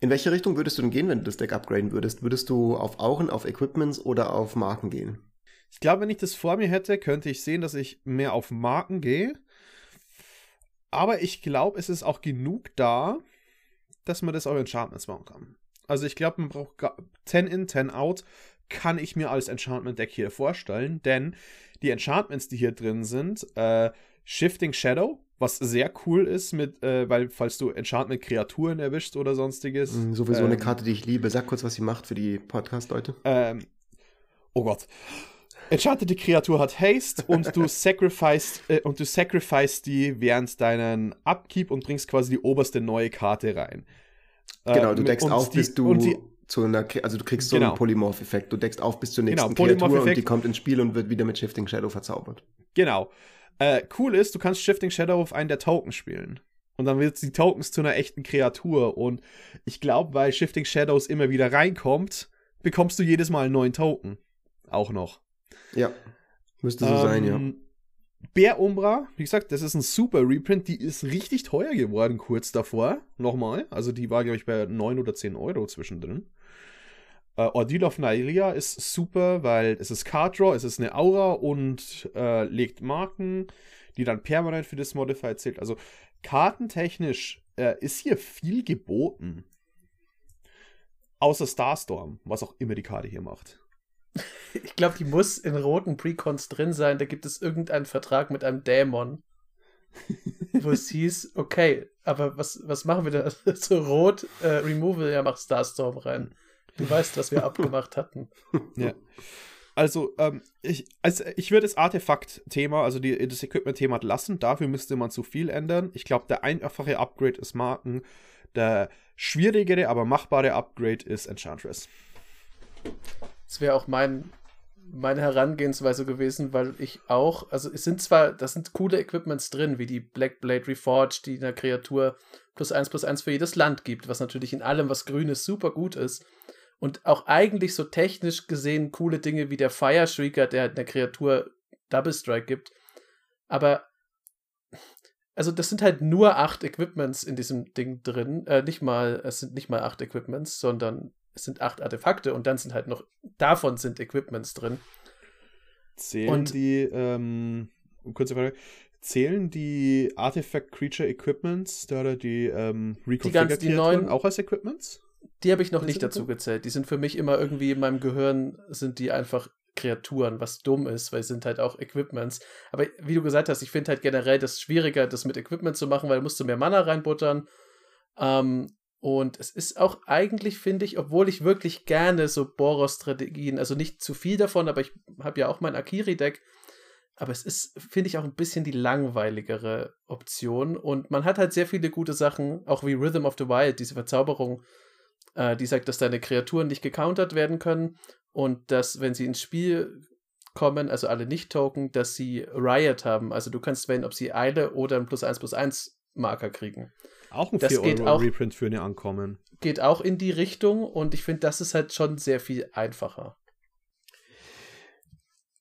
In welche Richtung würdest du denn gehen, wenn du das Deck upgraden würdest? Würdest du auf Auren, auf Equipments oder auf Marken gehen? Ich glaube, wenn ich das vor mir hätte, könnte ich sehen, dass ich mehr auf Marken gehe. Aber ich glaube, es ist auch genug da, dass man das auch Enchantments machen kann. Also ich glaube, man braucht ga- 10 in, 10 out, kann ich mir als Enchantment-Deck hier vorstellen, denn die Enchantments, die hier drin sind, äh, Shifting Shadow, was sehr cool ist, mit, äh, weil falls du Enchantment-Kreaturen erwischst oder sonstiges. Mm, Sowieso eine ähm, Karte, die ich liebe. Sag kurz, was sie macht für die Podcast-Leute. ähm, oh Gott. Enchantete Kreatur hat Haste und du sacrificed äh, und du sacrificed die während deinen Upkeep und bringst quasi die oberste neue Karte rein. Genau, du Ähm, deckst und auf, die- bis du die, zu einer, also du kriegst so Genau. einen Polymorph-Effekt. Du deckst auf bis zur Genau, nächsten Kreatur und die kommt ins Spiel und wird wieder mit Shifting Shadow verzaubert. Genau. Äh, cool ist, du kannst Shifting Shadow auf einen der Token spielen. Und dann wird die Tokens zu einer echten Kreatur. Und ich glaube, weil Shifting Shadows immer wieder reinkommt, bekommst du jedes Mal einen neuen Token. Auch noch. Ja, müsste so sein, ja. Ähm, Bär Umbra, wie gesagt, das ist ein super Reprint. Die ist richtig teuer geworden kurz davor. Nochmal. Also die war, glaube ich, bei 9 oder 10 Euro zwischendrin. Äh, Ordeal of Nailia ist super, weil es ist Card Draw, es ist eine Aura und äh, legt Marken, die dann permanent für das Modifier zählt. Also kartentechnisch äh, ist hier viel geboten. Außer Starstorm, was auch immer die Karte hier macht. [laughs] Ich glaube, die muss in roten Precons drin sein. Da gibt es irgendeinen Vertrag mit einem Dämon. [laughs] wo es hieß, okay, aber was, was machen wir da? [laughs] so rot, äh, Removal, ja, mach Starstorm rein. Du weißt, was wir abgemacht hatten. Ja. Also, ähm, ich, also ich würde das Artefakt-Thema, also die, das Equipment-Thema lassen. Dafür müsste man zu viel ändern. Ich glaube, der einfache Upgrade ist Marken. Der schwierigere, aber machbare Upgrade ist Enchantress. Das wäre auch mein, meine Herangehensweise gewesen, weil ich auch, also es sind zwar, das sind coole Equipments drin, wie die Black Blade Reforged, die einer Kreatur plus eins plus eins für jedes Land gibt, was natürlich in allem, was grün ist, super gut ist. Und auch eigentlich so technisch gesehen coole Dinge wie der Fire Shrieker, der halt einer Kreatur Double Strike gibt. Aber also das sind halt nur acht Equipments in diesem Ding drin. Äh, nicht mal, es sind nicht mal acht Equipments, sondern es sind acht Artefakte und dann sind halt noch, davon sind Equipments drin. Zählen Und- die, ähm, kurze Frage, zählen die Artifact Creature Equipments, da oder die, ähm, ganzen- die neuen- auch als Equipments? Die habe ich noch nicht dazu gezählt. Die sind für mich immer irgendwie in meinem Gehirn, sind die einfach Kreaturen, was dumm ist, weil es sind halt auch Equipments. Aber wie du gesagt hast, ich finde halt generell das schwieriger, das mit Equipment zu machen, weil da musst du mehr Mana reinbuttern. Ähm, und es ist auch eigentlich, finde ich, obwohl ich wirklich gerne so Boros-Strategien, also nicht zu viel davon, aber ich habe ja auch mein Akiri-Deck, aber es ist, finde ich, auch ein bisschen die langweiligere Option. Und man hat halt sehr viele gute Sachen, auch wie Rhythm of the Wild, diese Verzauberung, äh, die sagt, dass deine Kreaturen nicht gecountert werden können und dass, wenn sie ins Spiel kommen, also alle Nicht-Token, dass sie Riot haben. Also du kannst wählen, ob sie Eile oder einen plus 1 plus 1 Marker kriegen. Auch ein Das 4 geht Euro auch- Reprint für eine Ankommen. Geht auch in die Richtung und ich finde, das ist halt schon sehr viel einfacher.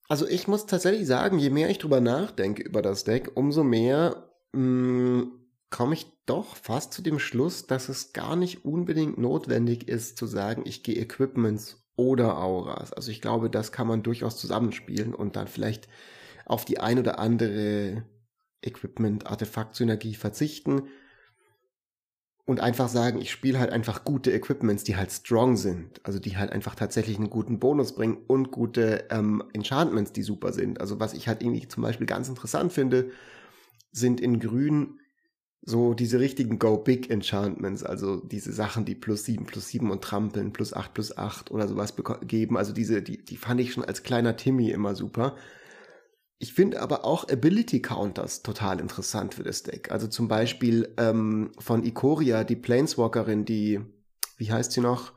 Also ich muss tatsächlich sagen, je mehr ich drüber nachdenke über das Deck, umso mehr mh, komme ich doch fast zu dem Schluss, dass es gar nicht unbedingt notwendig ist zu sagen, ich gehe Equipments oder Auras. Also ich glaube, das kann man durchaus zusammenspielen und dann vielleicht auf die ein oder andere Equipment-Artefakt-Synergie verzichten und einfach sagen, ich spiele halt einfach gute Equipments, die halt strong sind. Also die halt einfach tatsächlich einen guten Bonus bringen und gute ähm, Enchantments, die super sind. Also was ich halt irgendwie zum Beispiel ganz interessant finde, sind in Grün so diese richtigen Go-Big Enchantments, also diese Sachen, die plus 7, plus 7 und Trampeln, plus 8, plus 8 oder sowas geben. Also diese, die, die fand ich schon als kleiner Timmy immer super. Ich finde aber auch Ability Counters total interessant für das Deck. Also zum Beispiel ähm, von Ikoria, die Planeswalkerin, die, wie heißt sie noch?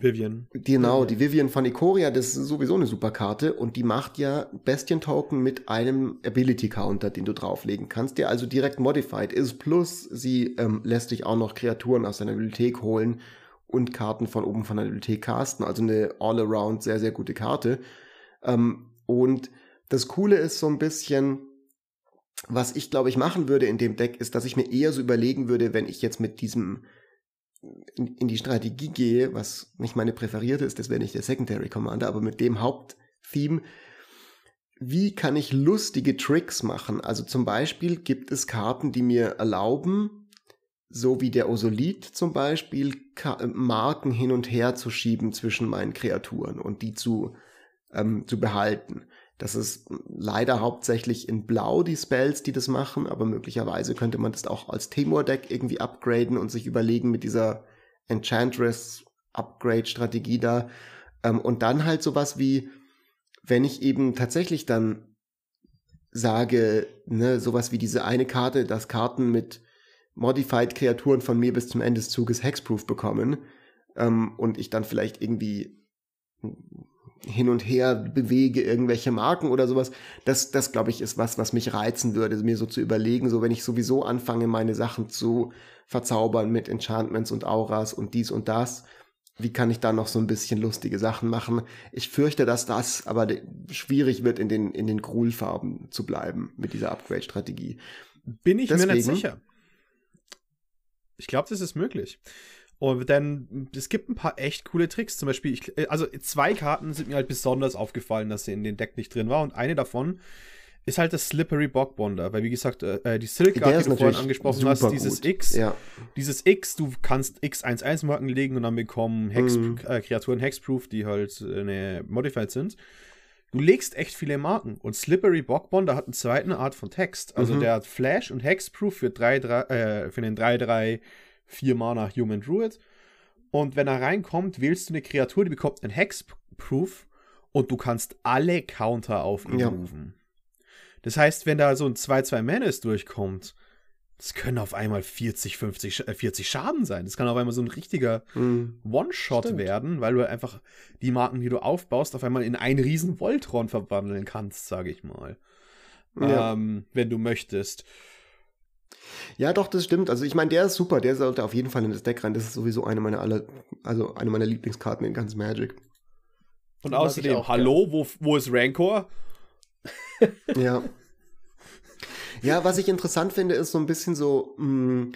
Vivian. Genau, die Vivian von Ikoria, das ist sowieso eine super Karte und die macht ja Bestien-Token mit einem Ability-Counter, den du drauflegen kannst, der also direkt modified ist. Plus, sie ähm, lässt dich auch noch Kreaturen aus deiner Bibliothek holen und Karten von oben von der Bibliothek casten. Also eine all-around sehr, sehr gute Karte. Ähm, und das Coole ist so ein bisschen, was ich glaube ich machen würde in dem Deck, ist, dass ich mir eher so überlegen würde, wenn ich jetzt mit diesem in, in die Strategie gehe, was nicht meine präferierte ist, das wäre nicht der Secondary Commander, aber mit dem Haupttheme, wie kann ich lustige Tricks machen? Also zum Beispiel gibt es Karten, die mir erlauben, so wie der Osolith zum Beispiel, Marken hin und her zu schieben zwischen meinen Kreaturen und die zu, ähm, zu behalten. Das ist leider hauptsächlich in Blau die Spells, die das machen, aber möglicherweise könnte man das auch als Temur-Deck irgendwie upgraden und sich überlegen mit dieser Enchantress-Upgrade-Strategie da. Ähm, und dann halt sowas wie, wenn ich eben tatsächlich dann sage, ne, sowas wie diese eine Karte, dass Karten mit Modified Kreaturen von mir bis zum Ende des Zuges Hexproof bekommen ähm, und ich dann vielleicht irgendwie hin und her bewege, irgendwelche Marken oder sowas. Das, das glaube ich, ist was, was mich reizen würde, mir so zu überlegen, so wenn ich sowieso anfange, meine Sachen zu verzaubern mit Enchantments und Auras und dies und das. Wie kann ich da noch so ein bisschen lustige Sachen machen? Ich fürchte, dass das aber schwierig wird, in den, in den Gruhlfarben zu bleiben mit dieser Upgrade-Strategie. Bin ich Deswegen, mir nicht sicher. Ich glaube, das ist möglich. Und dann, es gibt ein paar echt coole Tricks. Zum Beispiel, ich, äh, also zwei Karten sind mir halt besonders aufgefallen, dass sie in den Deck nicht drin war. Und eine davon ist halt das Slippery Bogbonder. Weil, wie gesagt, äh, äh die Silk die du vorhin angesprochen hast, dieses gut. X, ja. dieses X, du kannst X11-Marken legen und dann bekommen Hex, mhm. äh, Kreaturen Hexproof, die halt äh, eine Modified sind. Du legst echt viele Marken. Und Slippery Bogbonder hat eine zweite Art von Text. Also mhm. der hat Flash und Hexproof für, 3, 3, äh, für den 3-3 vier Mana Human Druid. Und wenn er reinkommt, wählst du eine Kreatur, die bekommt einen Hexproof und du kannst alle Counter auf ihn ja. rufen. Das heißt, wenn da so ein 2-2 Menace durchkommt, das können auf einmal 40, 50, 40 Schaden sein. Das kann auf einmal so ein richtiger mhm. One-Shot werden, weil du einfach die Marken, die du aufbaust, auf einmal in einen riesen Voltron verwandeln kannst, sage ich mal. Ja. Ähm, wenn du möchtest. Ja, doch, das stimmt. Also ich meine, der ist super, der sollte auf jeden Fall in das Deck rein. Das ist sowieso eine meiner aller, also eine meiner Lieblingskarten in ganz Magic. Und außerdem, auch, hallo, wo, wo ist Rancor? [laughs] [laughs] ja. Ja, was ich interessant finde, ist so ein bisschen so mh, hm,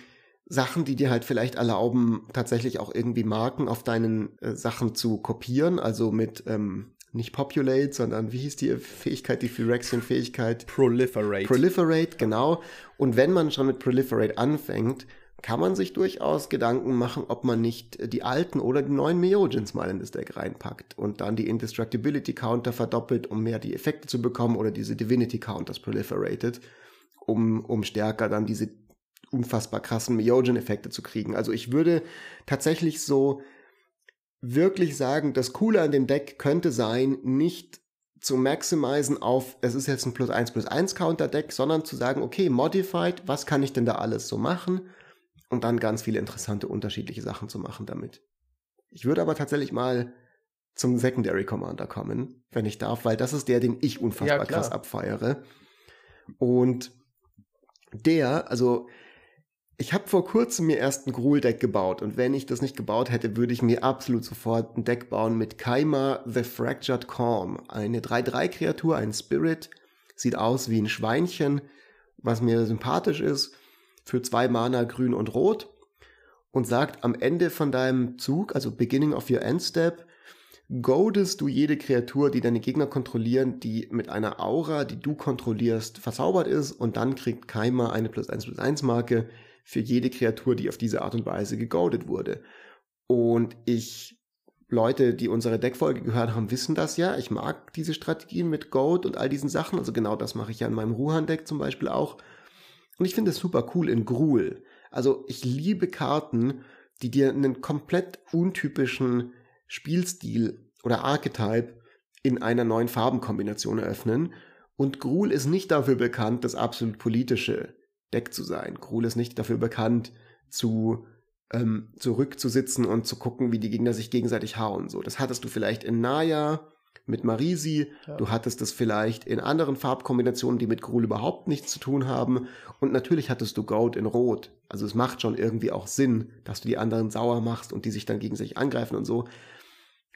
Sachen, die dir halt vielleicht erlauben, tatsächlich auch irgendwie Marken auf deinen äh, Sachen zu kopieren. Also mit ähm, nicht Populate, sondern wie hieß die Fähigkeit, die Phyrexian-Fähigkeit? Proliferate. Proliferate, genau. Und wenn man schon mit Proliferate anfängt, kann man sich durchaus Gedanken machen, ob man nicht die alten oder die neuen Meojins mal in das Deck reinpackt und dann die Indestructibility Counter verdoppelt, um mehr die Effekte zu bekommen oder diese Divinity Counters proliferated, um, um stärker dann diese unfassbar krassen Meojin-Effekte zu kriegen. Also ich würde tatsächlich so wirklich sagen, das Coole an dem Deck könnte sein, nicht zu maximizen auf, es ist jetzt ein plus 1 plus 1 Counter Deck, sondern zu sagen, okay, modified, was kann ich denn da alles so machen? Und dann ganz viele interessante unterschiedliche Sachen zu machen damit. Ich würde aber tatsächlich mal zum Secondary Commander kommen, wenn ich darf, weil das ist der, den ich unfassbar ja, krass abfeiere. Und der, also ich habe vor kurzem mir erst ein Gruul-Deck gebaut und wenn ich das nicht gebaut hätte, würde ich mir absolut sofort ein Deck bauen mit Kaima the Fractured Calm. Eine 3-3-Kreatur, ein Spirit, sieht aus wie ein Schweinchen, was mir sympathisch ist, für zwei Mana grün und rot und sagt am Ende von deinem Zug, also Beginning of your End Step, goadest du jede Kreatur, die deine Gegner kontrollieren, die mit einer Aura, die du kontrollierst, verzaubert ist und dann kriegt Kaima eine plus 1 plus 1 Marke, für jede Kreatur, die auf diese Art und Weise gegoadet wurde. Und ich, Leute, die unsere Deckfolge gehört haben, wissen das ja. Ich mag diese Strategien mit Goat und all diesen Sachen. Also genau das mache ich ja in meinem Ruhan-Deck zum Beispiel auch. Und ich finde es super cool in Gruul. Also ich liebe Karten, die dir einen komplett untypischen Spielstil oder Archetype in einer neuen Farbenkombination eröffnen. Und Gruul ist nicht dafür bekannt, das absolut politische Deck zu sein. Krul ist nicht dafür bekannt, zu ähm, zurückzusitzen und zu gucken, wie die Gegner sich gegenseitig hauen. So, das hattest du vielleicht in Naya mit Marisi, ja. du hattest das vielleicht in anderen Farbkombinationen, die mit Grul überhaupt nichts zu tun haben. Und natürlich hattest du Gold in Rot. Also es macht schon irgendwie auch Sinn, dass du die anderen sauer machst und die sich dann gegenseitig angreifen und so.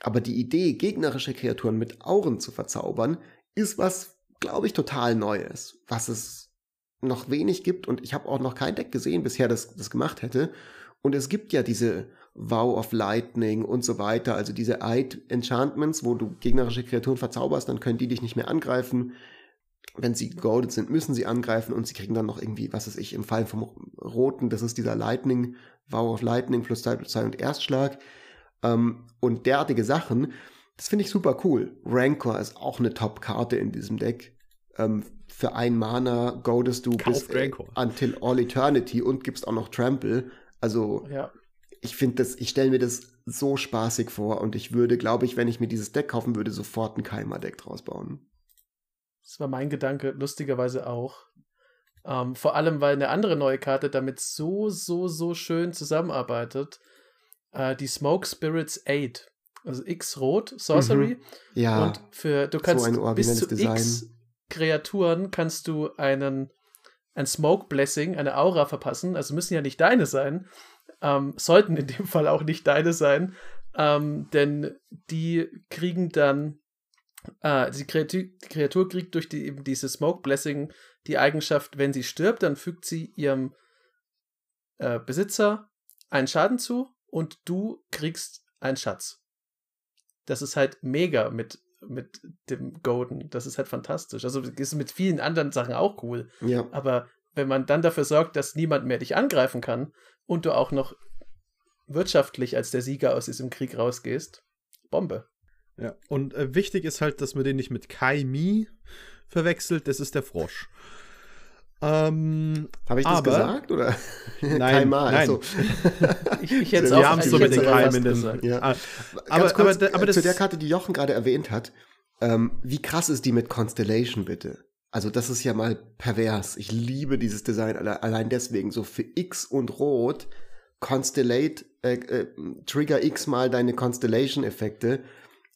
Aber die Idee, gegnerische Kreaturen mit Auren zu verzaubern, ist was, glaube ich, total Neues, was es noch wenig gibt und ich habe auch noch kein Deck gesehen bisher, das das gemacht hätte. Und es gibt ja diese Vow of Lightning und so weiter, also diese Eid Enchantments, wo du gegnerische Kreaturen verzauberst, dann können die dich nicht mehr angreifen. Wenn sie goldet sind, müssen sie angreifen und sie kriegen dann noch irgendwie, was weiß ich, im Fall vom Roten, das ist dieser Lightning, Vow of Lightning plus 2 plus 2 und Erstschlag. Ähm, und derartige Sachen, das finde ich super cool. Rancor ist auch eine Top-Karte in diesem Deck. Ähm, für ein Mana goadest du Kauf bis äh, until all eternity und gibst auch noch Trample. Also ja ich finde das, ich stelle mir das so spaßig vor und ich würde, glaube ich, wenn ich mir dieses Deck kaufen würde, sofort ein Keimer-Deck draus bauen. Das war mein Gedanke, lustigerweise auch. Ähm, vor allem, weil eine andere neue Karte damit so, so, so schön zusammenarbeitet. Äh, die Smoke Spirits 8. Also X Rot, Sorcery. Mhm. Ja. Und für, du kannst so bis zu Design. X Kreaturen kannst du einen, ein Smoke Blessing, eine Aura verpassen. Also müssen ja nicht deine sein ähm, sollten in dem Fall auch nicht deine sein, ähm, denn die kriegen dann, äh, die, Kreatur, die, Kreatur, kriegt durch die, eben diese Smoke Blessing die Eigenschaft, wenn sie stirbt, dann fügt sie ihrem äh, Besitzer einen Schaden zu und du kriegst einen Schatz. Das ist halt mega mit, mit dem Golden. Das ist halt fantastisch. Also ist mit vielen anderen Sachen auch cool. Ja. Aber wenn man dann dafür sorgt, dass niemand mehr dich angreifen kann und du auch noch wirtschaftlich als der Sieger aus diesem Krieg rausgehst, Bombe. Ja, und äh, wichtig ist halt, dass man den nicht mit Kaimi verwechselt, das ist der Frosch. Ähm, Habe ich das aber, gesagt oder? Nein, [laughs] Keimal, nein. Also. [laughs] ich, ich jetzt Wir haben es so mit den Keimen gesagt. Ja. Ah, aber, kurz, aber, aber, zu der Karte, die Jochen gerade erwähnt hat, ähm, wie krass ist die mit Constellation bitte? Also das ist ja mal pervers. Ich liebe dieses Design allein deswegen. So für X und Rot, Constellate, äh, äh, Trigger X mal deine Constellation-Effekte,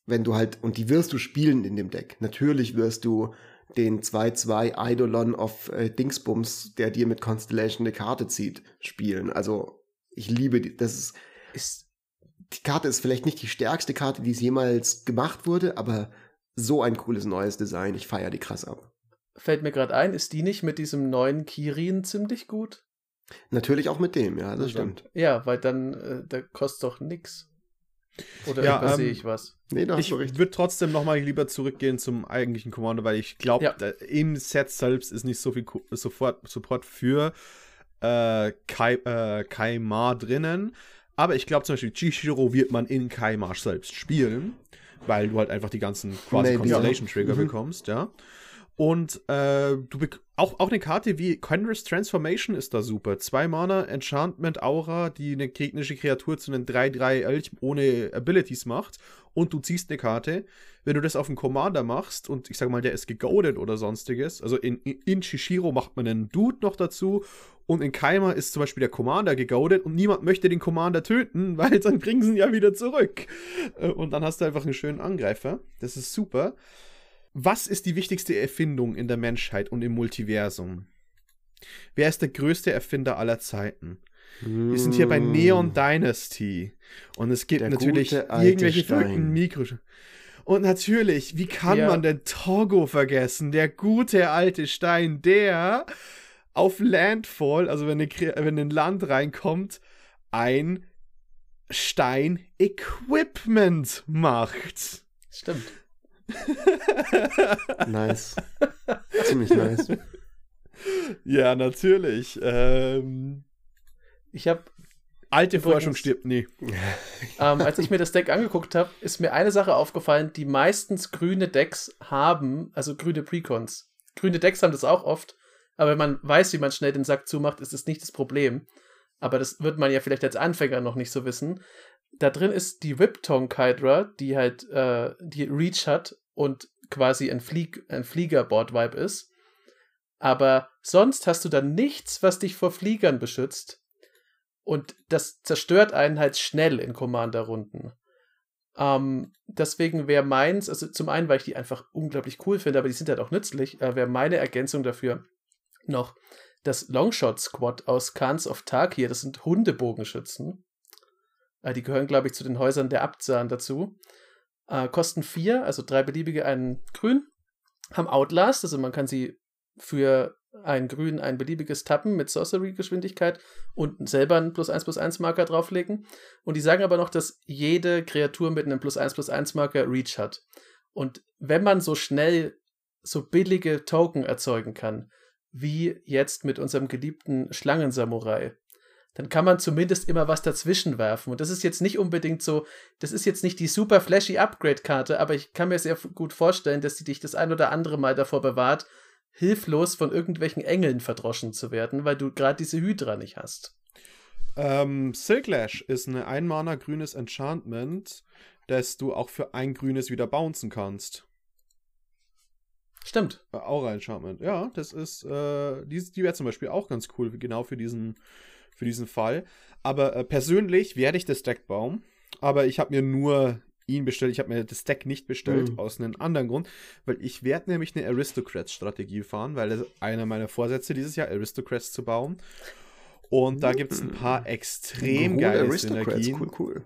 wenn du halt, und die wirst du spielen in dem Deck. Natürlich wirst du den 2-2 Eidolon of äh, Dingsbums, der dir mit Constellation eine Karte zieht, spielen. Also ich liebe die, das ist, ist, die Karte ist vielleicht nicht die stärkste Karte, die es jemals gemacht wurde, aber so ein cooles neues Design. Ich feiere die krass ab fällt mir gerade ein, ist die nicht mit diesem neuen Kirin ziemlich gut? Natürlich auch mit dem, ja, das also, stimmt. Ja, weil dann, äh, der kostet doch nix. Oder ja, übersehe ähm, ich was? Nee, da ich würde trotzdem noch mal lieber zurückgehen zum eigentlichen Kommando, weil ich glaube, ja. im Set selbst ist nicht so viel sofort Support für äh, Kai, äh, Kaimar drinnen. Aber ich glaube zum Beispiel, Chishiro wird man in Kaimar selbst spielen, weil du halt einfach die ganzen quasi Constellation Trigger mhm. bekommst, ja. Und äh, du auch, auch eine Karte wie Congress Transformation ist da super. Zwei Mana, Enchantment, Aura, die eine gegnerische Kreatur zu einem 3-3 Elch ohne Abilities macht. Und du ziehst eine Karte. Wenn du das auf einen Commander machst und ich sag mal, der ist gegoadet oder sonstiges, also in, in Shishiro macht man einen Dude noch dazu und in Keimer ist zum Beispiel der Commander gegoadet und niemand möchte den Commander töten, [laughs] weil dann bringen sie ihn ja wieder zurück. Äh, und dann hast du einfach einen schönen Angreifer. Das ist super. Was ist die wichtigste Erfindung in der Menschheit und im Multiversum? Wer ist der größte Erfinder aller Zeiten? Wir sind hier bei Neon Dynasty. Und es gibt der natürlich irgendwelche verrückten Mikro. Und natürlich, wie kann ja. man denn Togo vergessen? Der gute alte Stein, der auf Landfall, also wenn, eine, wenn ein Land reinkommt, ein Stein-Equipment macht. Stimmt [laughs] nice. Ziemlich nice. [laughs] Ja, natürlich. Ähm, ich habe Alte Forschung stirbt nie. [laughs] Ähm, als ich mir das Deck angeguckt habe, ist mir eine Sache aufgefallen, die meistens grüne Decks haben, also grüne Precons. Grüne Decks haben das auch oft, aber wenn man weiß, wie man schnell den Sack zumacht, ist das nicht das Problem. Aber das wird man ja vielleicht als Anfänger noch nicht so wissen da drin ist die Whiptongue Hydra, die halt äh, die Reach hat und quasi ein, Flieg ein Fliegerboard-Vibe ist. Aber sonst hast du da nichts, was dich vor Fliegern beschützt. Und das zerstört einen halt schnell in Commander-Runden. Ähm, deswegen wäre meins, also zum einen, weil ich die einfach unglaublich cool finde, aber die sind halt auch nützlich, äh, wäre meine Ergänzung dafür noch das Longshot-Squad aus Khans of Tarkir. Das sind Hundebogenschützen. Äh, die gehören, glaube ich, zu den Häusern der Abzahn dazu. Äh, kosten vier, also drei beliebige, einen grün. Haben Outlast, also man kann sie für ein grün ein beliebiges Tappen mit Sorcery-Geschwindigkeit und selber einen plus 1 plus 1 Marker drauflegen. Und die sagen aber noch, dass jede Kreatur mit einem plus 1 plus 1 Marker Reach hat. Und wenn man so schnell so billige Token erzeugen kann, wie jetzt mit unserem geliebten Schlangensamurai, dann kann man zumindest immer was dazwischen werfen. Und das ist jetzt nicht unbedingt so, das ist jetzt nicht die super flashy Upgrade-Karte, aber ich kann mir sehr gut vorstellen, dass sie dich das ein oder andere Mal davor bewahrt, hilflos von irgendwelchen Engeln verdroschen zu werden, weil du gerade diese Hydra nicht hast. Ähm, Silklash ist ein Einmaner grünes Enchantment, das du auch für ein grünes wieder bouncen kannst. Stimmt. Äh, Aura Enchantment. Ja, das ist, äh, die, die wäre zum Beispiel auch ganz cool, genau für diesen, für diesen Fall. Aber äh, persönlich werde ich das Deck bauen. Aber ich habe mir nur ihn bestellt. Ich habe mir das Deck nicht bestellt, mhm. aus einem anderen Grund, weil ich werde nämlich eine Aristocrats-Strategie fahren, weil das einer meiner Vorsätze dieses Jahr, Aristocrats zu bauen. Und da gibt es ein paar extrem geile Synergien. Cool, cool.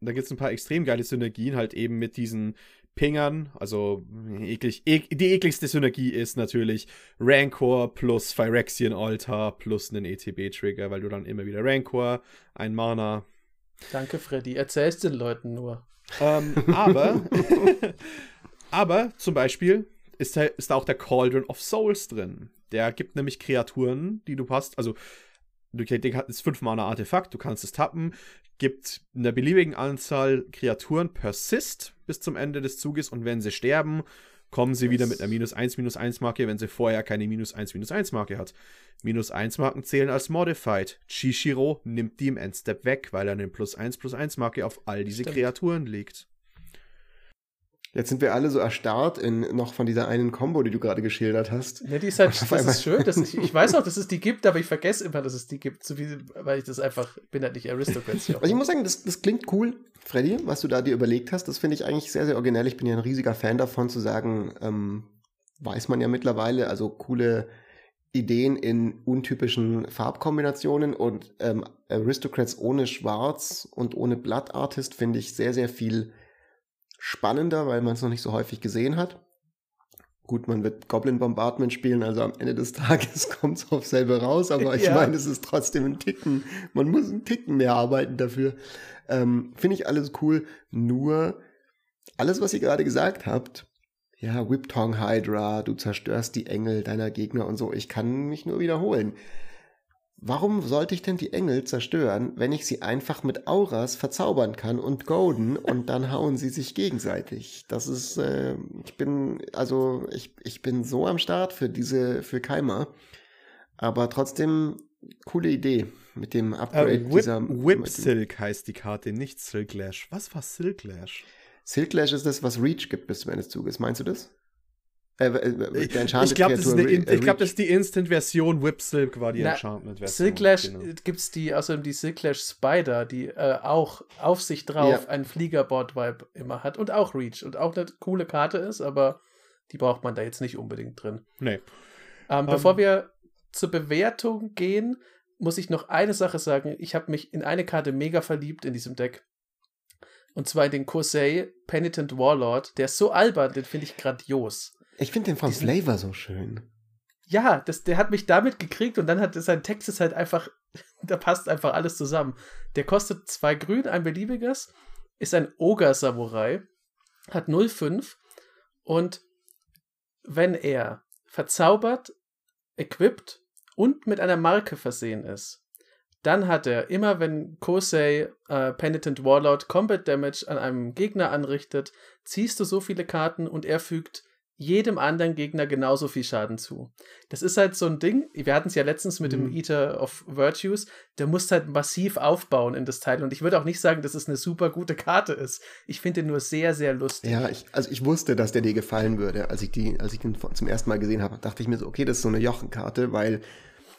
Da gibt es ein paar extrem geile Synergien, halt eben mit diesen Pingern. Also eklig, ek, die ekligste Synergie ist natürlich Rancor plus Phyrexian Altar plus einen ETB-Trigger, weil du dann immer wieder Rancor, ein Mana. Danke, Freddy. Erzählst den Leuten nur. Ähm, aber, [laughs] aber zum Beispiel ist, ist da auch der Cauldron of Souls drin. Der gibt nämlich Kreaturen, die du hast. Also, du ist 5 Mana Artefakt, du kannst es tappen, gibt in der beliebigen Anzahl Kreaturen Persist bis zum Ende des Zuges und wenn sie sterben, kommen sie wieder mit einer minus 1, minus 1 Marke, wenn sie vorher keine minus 1, minus 1 Marke hat. Minus 1 Marken zählen als Modified. Chishiro nimmt die im Endstep weg, weil er eine plus 1, plus 1 Marke auf all diese Stimmt. Kreaturen legt. Jetzt sind wir alle so erstarrt in noch von dieser einen Combo, die du gerade geschildert hast. Ja, die ist halt, das ist schön. Dass ich, ich weiß [laughs] auch, dass es die gibt, aber ich vergesse immer, dass es die gibt, so wie, weil ich das einfach, bin halt nicht Aristocrats. Also ich muss sagen, das, das klingt cool, Freddy, was du da dir überlegt hast. Das finde ich eigentlich sehr, sehr originell. Ich bin ja ein riesiger Fan davon zu sagen, ähm, weiß man ja mittlerweile, also coole Ideen in untypischen Farbkombinationen und ähm, Aristocrats ohne Schwarz und ohne Blood Artist finde ich sehr, sehr viel spannender, weil man es noch nicht so häufig gesehen hat. Gut, man wird Goblin Bombardment spielen, also am Ende des [laughs] Tages kommt es auf selber raus, aber ich ja. meine, es ist trotzdem ein Ticken. Man muss einen Ticken mehr arbeiten dafür. Ähm, Finde ich alles cool, nur alles, was ihr gerade gesagt habt, ja, Whiptong Hydra, du zerstörst die Engel deiner Gegner und so, ich kann mich nur wiederholen. Warum sollte ich denn die Engel zerstören, wenn ich sie einfach mit Auras verzaubern kann und golden und dann hauen sie sich gegenseitig? Das ist, äh, ich bin, also ich, ich bin so am Start für diese, für Keimer. Aber trotzdem, coole Idee mit dem Upgrade äh, Whip, dieser. Whip Silk heißt die Karte, nicht Silklash. Was war Silklash? Silklash ist das, was Reach gibt bis zum Ende des Zuges. Meinst du das? Äh, äh, ich glaube, das, äh, glaub, das ist die Instant-Version. Whip Silk war die Enchantment-Version. Silklash genau. gibt es die, außerdem die Silklash Spider, die äh, auch auf sich drauf ja. einen Fliegerboard-Vibe immer hat und auch Reach und auch eine coole Karte ist, aber die braucht man da jetzt nicht unbedingt drin. Nee. Ähm, um, bevor ähm. wir zur Bewertung gehen, muss ich noch eine Sache sagen. Ich habe mich in eine Karte mega verliebt in diesem Deck. Und zwar in den Kosei Penitent Warlord. Der ist so albern, den finde ich grandios. Ich finde den vom Diesen, Flavor so schön. Ja, das, der hat mich damit gekriegt und dann hat sein Text ist halt einfach, [laughs] da passt einfach alles zusammen. Der kostet zwei Grün, ein beliebiges, ist ein Ogre-Samurai, hat 0,5 und wenn er verzaubert, equipped und mit einer Marke versehen ist, dann hat er immer, wenn Kosei äh, Penitent Warlord Combat Damage an einem Gegner anrichtet, ziehst du so viele Karten und er fügt jedem anderen Gegner genauso viel Schaden zu. Das ist halt so ein Ding, wir hatten es ja letztens mit mhm. dem Eater of Virtues, der muss halt massiv aufbauen in das Teil und ich würde auch nicht sagen, dass es eine super gute Karte ist. Ich finde den nur sehr, sehr lustig. Ja, ich, also ich wusste, dass der dir gefallen würde. Als ich, die, als ich den zum ersten Mal gesehen habe, dachte ich mir so, okay, das ist so eine Jochenkarte, weil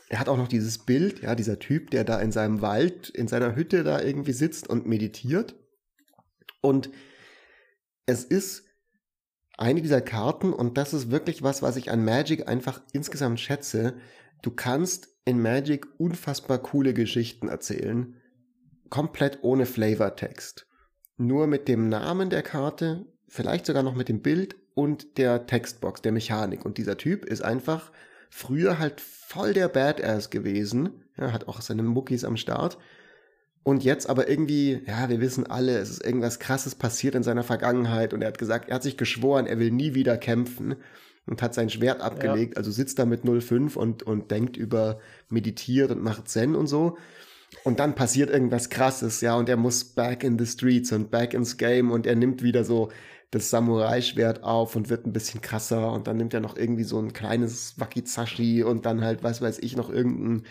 er hat auch noch dieses Bild, ja, dieser Typ, der da in seinem Wald, in seiner Hütte da irgendwie sitzt und meditiert. Und es ist eine dieser Karten, und das ist wirklich was, was ich an Magic einfach insgesamt schätze. Du kannst in Magic unfassbar coole Geschichten erzählen, komplett ohne Flavortext. Nur mit dem Namen der Karte, vielleicht sogar noch mit dem Bild und der Textbox, der Mechanik. Und dieser Typ ist einfach früher halt voll der Badass gewesen. Ja, hat auch seine Muckis am Start. Und jetzt aber irgendwie, ja, wir wissen alle, es ist irgendwas Krasses passiert in seiner Vergangenheit und er hat gesagt, er hat sich geschworen, er will nie wieder kämpfen und hat sein Schwert abgelegt, ja. also sitzt da mit 05 und, und denkt über, meditiert und macht Zen und so. Und dann passiert irgendwas Krasses, ja, und er muss back in the streets und back ins Game und er nimmt wieder so das Samurai-Schwert auf und wird ein bisschen krasser und dann nimmt er noch irgendwie so ein kleines Wakizashi und dann halt, was weiß ich, noch irgendein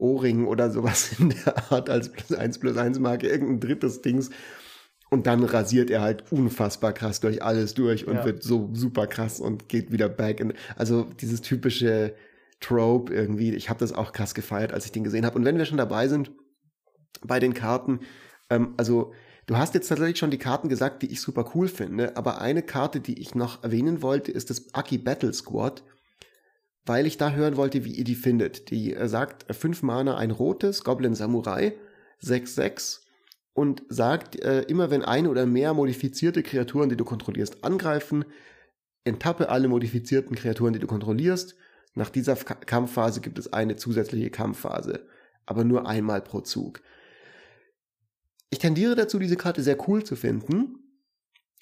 Ohrring oder sowas in der Art als plus 1 plus 1 Marke, irgendein drittes Dings. Und dann rasiert er halt unfassbar krass durch alles durch und ja. wird so super krass und geht wieder back in. Also dieses typische Trope irgendwie. Ich habe das auch krass gefeiert, als ich den gesehen habe. Und wenn wir schon dabei sind bei den Karten, ähm, also du hast jetzt tatsächlich schon die Karten gesagt, die ich super cool finde. Aber eine Karte, die ich noch erwähnen wollte, ist das Aki Battle Squad weil ich da hören wollte, wie ihr die findet. Die äh, sagt 5 äh, Mana ein rotes, Goblin Samurai, 6-6 und sagt, äh, immer wenn eine oder mehr modifizierte Kreaturen, die du kontrollierst, angreifen, enttappe alle modifizierten Kreaturen, die du kontrollierst. Nach dieser F Kampfphase gibt es eine zusätzliche Kampfphase, aber nur einmal pro Zug. Ich tendiere dazu, diese Karte sehr cool zu finden.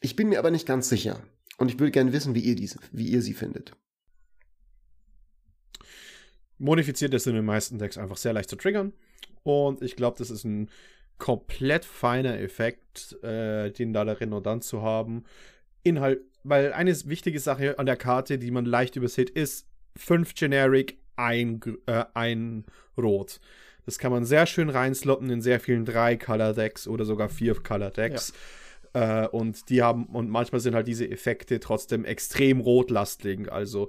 Ich bin mir aber nicht ganz sicher. Und ich würde gerne wissen, wie ihr, diese, wie ihr sie findet. Modifiziert ist in den meisten Decks einfach sehr leicht zu triggern. Und ich glaube, das ist ein komplett feiner Effekt, äh, den da darin dann zu haben. Inhalt, weil eine wichtige Sache an der Karte, die man leicht übersieht, ist 5 Generic, ein, äh, ein Rot. Das kann man sehr schön reinslotten in sehr vielen 3-Color-Decks oder sogar 4-Color-Decks. Ja. Äh, und die haben, und manchmal sind halt diese Effekte trotzdem extrem rotlastig. Also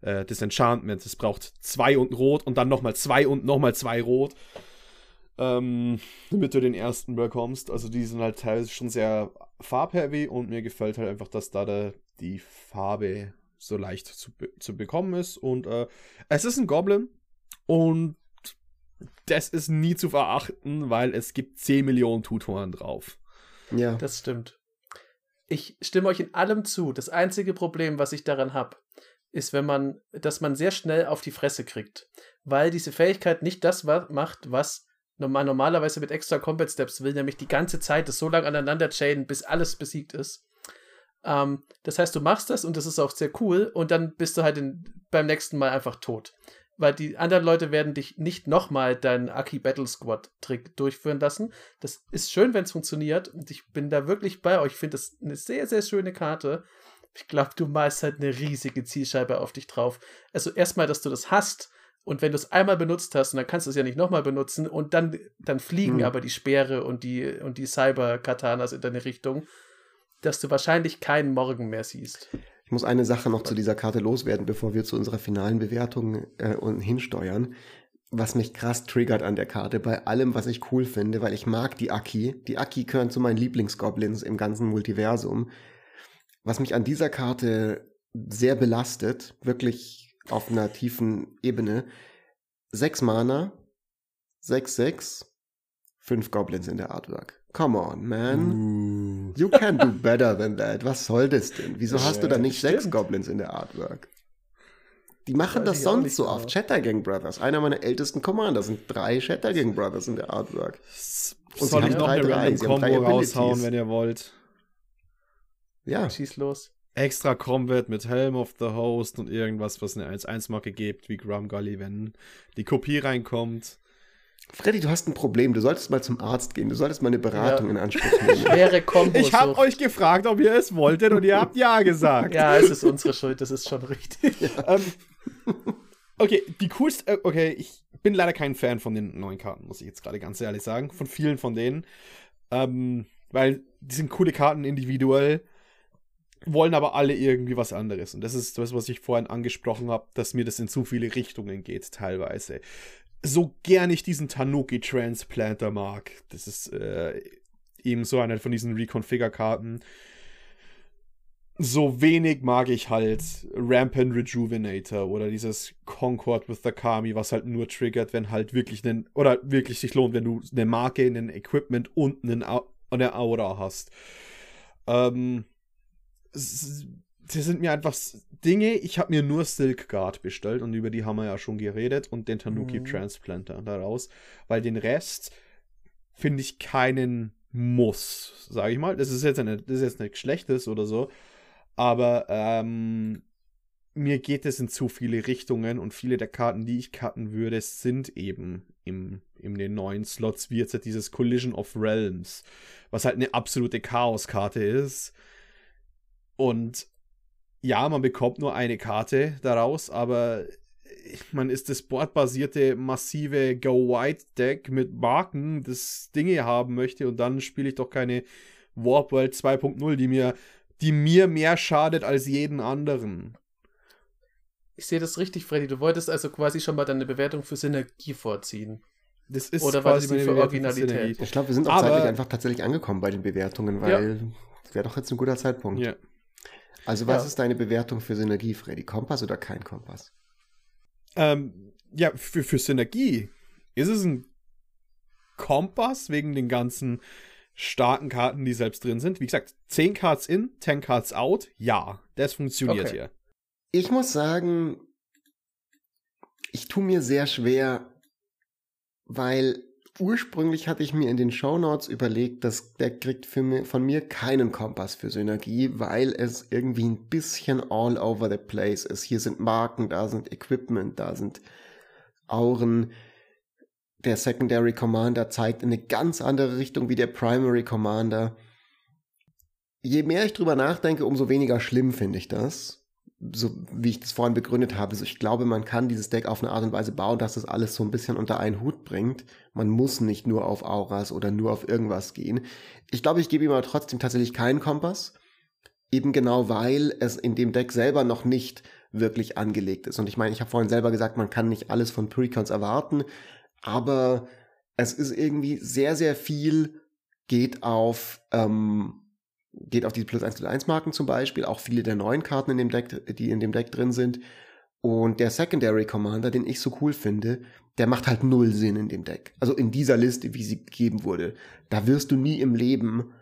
äh, das Enchantment, es braucht zwei und rot und dann nochmal zwei und nochmal zwei rot. Ähm, damit du den ersten bekommst. Also die sind halt teilweise schon sehr farbheavy und mir gefällt halt einfach, dass da der, die Farbe so leicht zu, zu bekommen ist. Und äh, es ist ein Goblin und das ist nie zu verachten, weil es gibt 10 Millionen Tutoren drauf. Ja. Das stimmt. Ich stimme euch in allem zu. Das einzige Problem, was ich daran habe, ist, wenn man, dass man sehr schnell auf die Fresse kriegt. Weil diese Fähigkeit nicht das macht, was man normalerweise mit extra Combat Steps will, nämlich die ganze Zeit das so lange aneinander chainen, bis alles besiegt ist. Ähm, das heißt, du machst das und das ist auch sehr cool und dann bist du halt in, beim nächsten Mal einfach tot weil die anderen Leute werden dich nicht nochmal deinen Aki Battle Squad Trick durchführen lassen. Das ist schön, wenn es funktioniert und ich bin da wirklich bei euch. Ich finde das eine sehr, sehr schöne Karte. Ich glaube, du malst halt eine riesige Zielscheibe auf dich drauf. Also erstmal, dass du das hast und wenn du es einmal benutzt hast, und dann kannst du es ja nicht nochmal benutzen und dann, dann fliegen mhm. aber die Speere und die, und die Cyber-Katanas in deine Richtung, dass du wahrscheinlich keinen Morgen mehr siehst. Ich muss eine Sache noch zu dieser Karte loswerden, bevor wir zu unserer finalen Bewertung äh, hinsteuern. Was mich krass triggert an der Karte, bei allem, was ich cool finde, weil ich mag die Aki. Die Aki gehören zu meinen Lieblingsgoblins im ganzen Multiversum. Was mich an dieser Karte sehr belastet, wirklich auf einer tiefen Ebene. Sechs Mana, sechs, sechs, fünf Goblins in der Artwork. Come on, man. You can do better than that. Was soll das denn? Wieso ja, hast du da nicht stimmt. sechs Goblins in der Artwork? Die machen das, das sonst so oft. Chattergang Brothers. Einer meiner ältesten Commander sind drei Chattergang Brothers in der Artwork. Und Soll ich noch drei, eine drei, Combo raushauen, wenn ihr wollt? Ja. Schieß los. Extra Combat mit Helm of the Host und irgendwas, was eine 1-1-Marke gibt, wie Grum Gully, wenn die Kopie reinkommt. Freddy, du hast ein Problem. Du solltest mal zum Arzt gehen. Du solltest mal eine Beratung ja. in Anspruch nehmen. [laughs] Schwere Kombo. Ich habe euch gefragt, ob ihr es wolltet und ihr habt ja gesagt. Ja, es ist unsere Schuld. Das ist schon richtig. Ja. Ähm, okay, die coolste. Äh, okay, ich bin leider kein Fan von den neuen Karten, muss ich jetzt gerade ganz ehrlich sagen. Von vielen von denen. Ähm, weil die sind coole Karten individuell. wollen aber alle irgendwie was anderes. Und das ist das, was ich vorhin angesprochen habe, dass mir das in zu viele Richtungen geht, teilweise. So gern ich diesen Tanuki Transplanter mag, das ist äh, eben so eine von diesen Reconfigure-Karten. So wenig mag ich halt Rampant Rejuvenator oder dieses Concord with the Kami, was halt nur triggert, wenn halt wirklich einen, oder wirklich sich lohnt, wenn du eine Marke, ein Equipment und einen, eine Aura hast. Ähm, das sind mir einfach Dinge, ich habe mir nur Silk Guard bestellt und über die haben wir ja schon geredet und den Tanuki mhm. Transplanter daraus, weil den Rest finde ich keinen Muss, sage ich mal. Das ist jetzt eine, das ist jetzt nichts Schlechtes oder so, aber ähm, mir geht es in zu viele Richtungen und viele der Karten, die ich cutten würde, sind eben im, in den neuen Slots, wie jetzt halt dieses Collision of Realms, was halt eine absolute Chaos-Karte ist und ja, man bekommt nur eine Karte daraus, aber man ist das boardbasierte massive Go-White-Deck mit Marken, das Dinge haben möchte und dann spiele ich doch keine Warp World 2.0, die mir, die mir mehr schadet als jeden anderen. Ich sehe das richtig, Freddy. Du wolltest also quasi schon mal deine Bewertung für Synergie vorziehen. Das ist Oder war das für Originalität? Ich glaube, wir sind auch Aber, zeitlich einfach tatsächlich angekommen bei den Bewertungen, weil ja. wäre doch jetzt ein guter Zeitpunkt. Ja. Also was ja. ist deine Bewertung für Synergie, Freddy? Kompass oder kein Kompass? Ähm, ja, für, für Synergie ist es ein Kompass wegen den ganzen starken Karten, die selbst drin sind. Wie gesagt, 10 Cards in, 10 Cards out, ja, das funktioniert okay. hier. Ich muss sagen, ich tue mir sehr schwer, weil ursprünglich hatte ich mir in den Shownotes überlegt, dass der kriegt für von mir keinen Kompass für Synergie, weil es irgendwie ein bisschen all over the place ist. Hier sind Marken, da sind Equipment, da sind Auren. Der Secondary Commander zeigt in eine ganz andere Richtung wie der Primary Commander. Je mehr ich drüber nachdenke, umso weniger schlimm finde ich das so wie ich das vorhin begründet habe, so ich glaube, man kann dieses Deck auf eine Art und Weise bauen, dass das alles so ein bisschen unter einen Hut bringt. Man muss nicht nur auf Auras oder nur auf irgendwas gehen. Ich glaube, ich gebe ihm aber trotzdem tatsächlich keinen Kompass. Eben genau, weil es in dem Deck selber noch nicht wirklich angelegt ist. Und ich meine, ich habe vorhin selber gesagt, man kann nicht alles von Precons erwarten, aber es ist irgendwie sehr, sehr viel geht auf ähm, geht auf die plus 1 plus 1 Marken zum Beispiel, auch viele der neuen Karten in dem Deck, die in dem Deck drin sind. Und der Secondary Commander, den ich so cool finde, der macht halt null Sinn in dem Deck. Also in dieser Liste, wie sie gegeben wurde. Da wirst du nie im Leben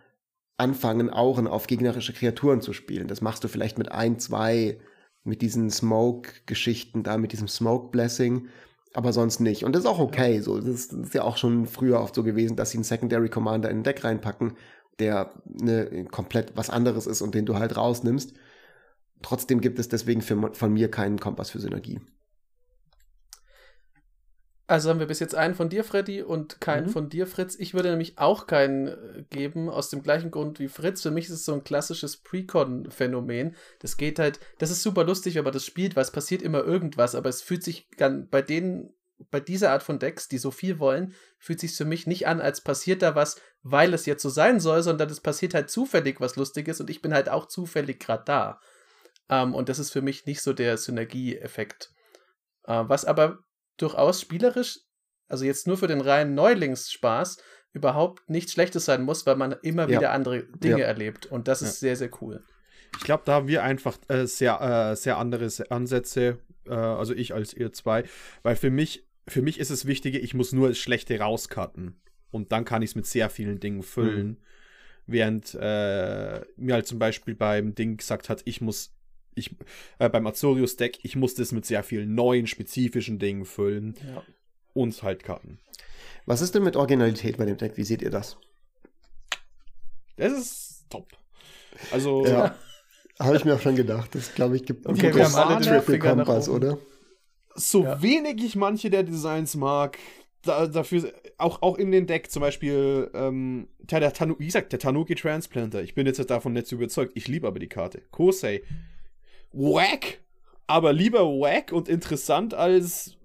anfangen, Auren auf gegnerische Kreaturen zu spielen. Das machst du vielleicht mit ein, zwei, mit diesen Smoke-Geschichten da, mit diesem Smoke-Blessing, aber sonst nicht. Und das ist auch okay. So, das ist ja auch schon früher oft so gewesen, dass sie einen Secondary Commander in ein Deck reinpacken der ne, komplett was anderes ist und den du halt rausnimmst. Trotzdem gibt es deswegen für, von mir keinen Kompass für Synergie. Also haben wir bis jetzt einen von dir, Freddy, und keinen mhm. von dir, Fritz. Ich würde nämlich auch keinen äh, geben, aus dem gleichen Grund wie Fritz. Für mich ist es so ein klassisches Precon-Phänomen. Das geht halt, das ist super lustig, wenn man das spielt, weil es passiert immer irgendwas, aber es fühlt sich dann bei denen bei dieser Art von Decks, die so viel wollen, fühlt sich für mich nicht an, als passiert da was, weil es jetzt so sein soll, sondern es passiert halt zufällig was Lustiges und ich bin halt auch zufällig gerade da. Ähm, und das ist für mich nicht so der Synergieeffekt. Äh, was aber durchaus spielerisch, also jetzt nur für den reinen Neulingsspaß, überhaupt nichts Schlechtes sein muss, weil man immer ja. wieder andere Dinge ja. erlebt. Und das ist sehr, sehr cool. Ich glaube, da haben wir einfach äh, sehr, äh, sehr andere Ansätze, äh, also ich als ihr zwei, weil für mich für mich ist es wichtiger, ich muss nur das Schlechte rauscutten. Und dann kann ich es mit sehr vielen Dingen füllen. Mhm. Während äh, mir halt zum Beispiel beim Ding gesagt hat, ich muss, ich, äh, beim Azorius Deck, ich muss das mit sehr vielen neuen, spezifischen Dingen füllen. Ja. Und halt cutten. Was ist denn mit Originalität bei dem Deck? Wie seht ihr das? Das ist top. Also. Ja. Habe ich mir auch schon gedacht. Das glaube ich gibt okay, wir haben alle Triple Kompass, oder? So ja. wenig ich manche der Designs mag, da, dafür auch, auch in den Deck zum Beispiel, ähm, der, der Tanu, wie gesagt, der Tanuki Transplanter. Ich bin jetzt davon nicht so überzeugt. Ich liebe aber die Karte. Kosei. Wack! Aber lieber wack und interessant als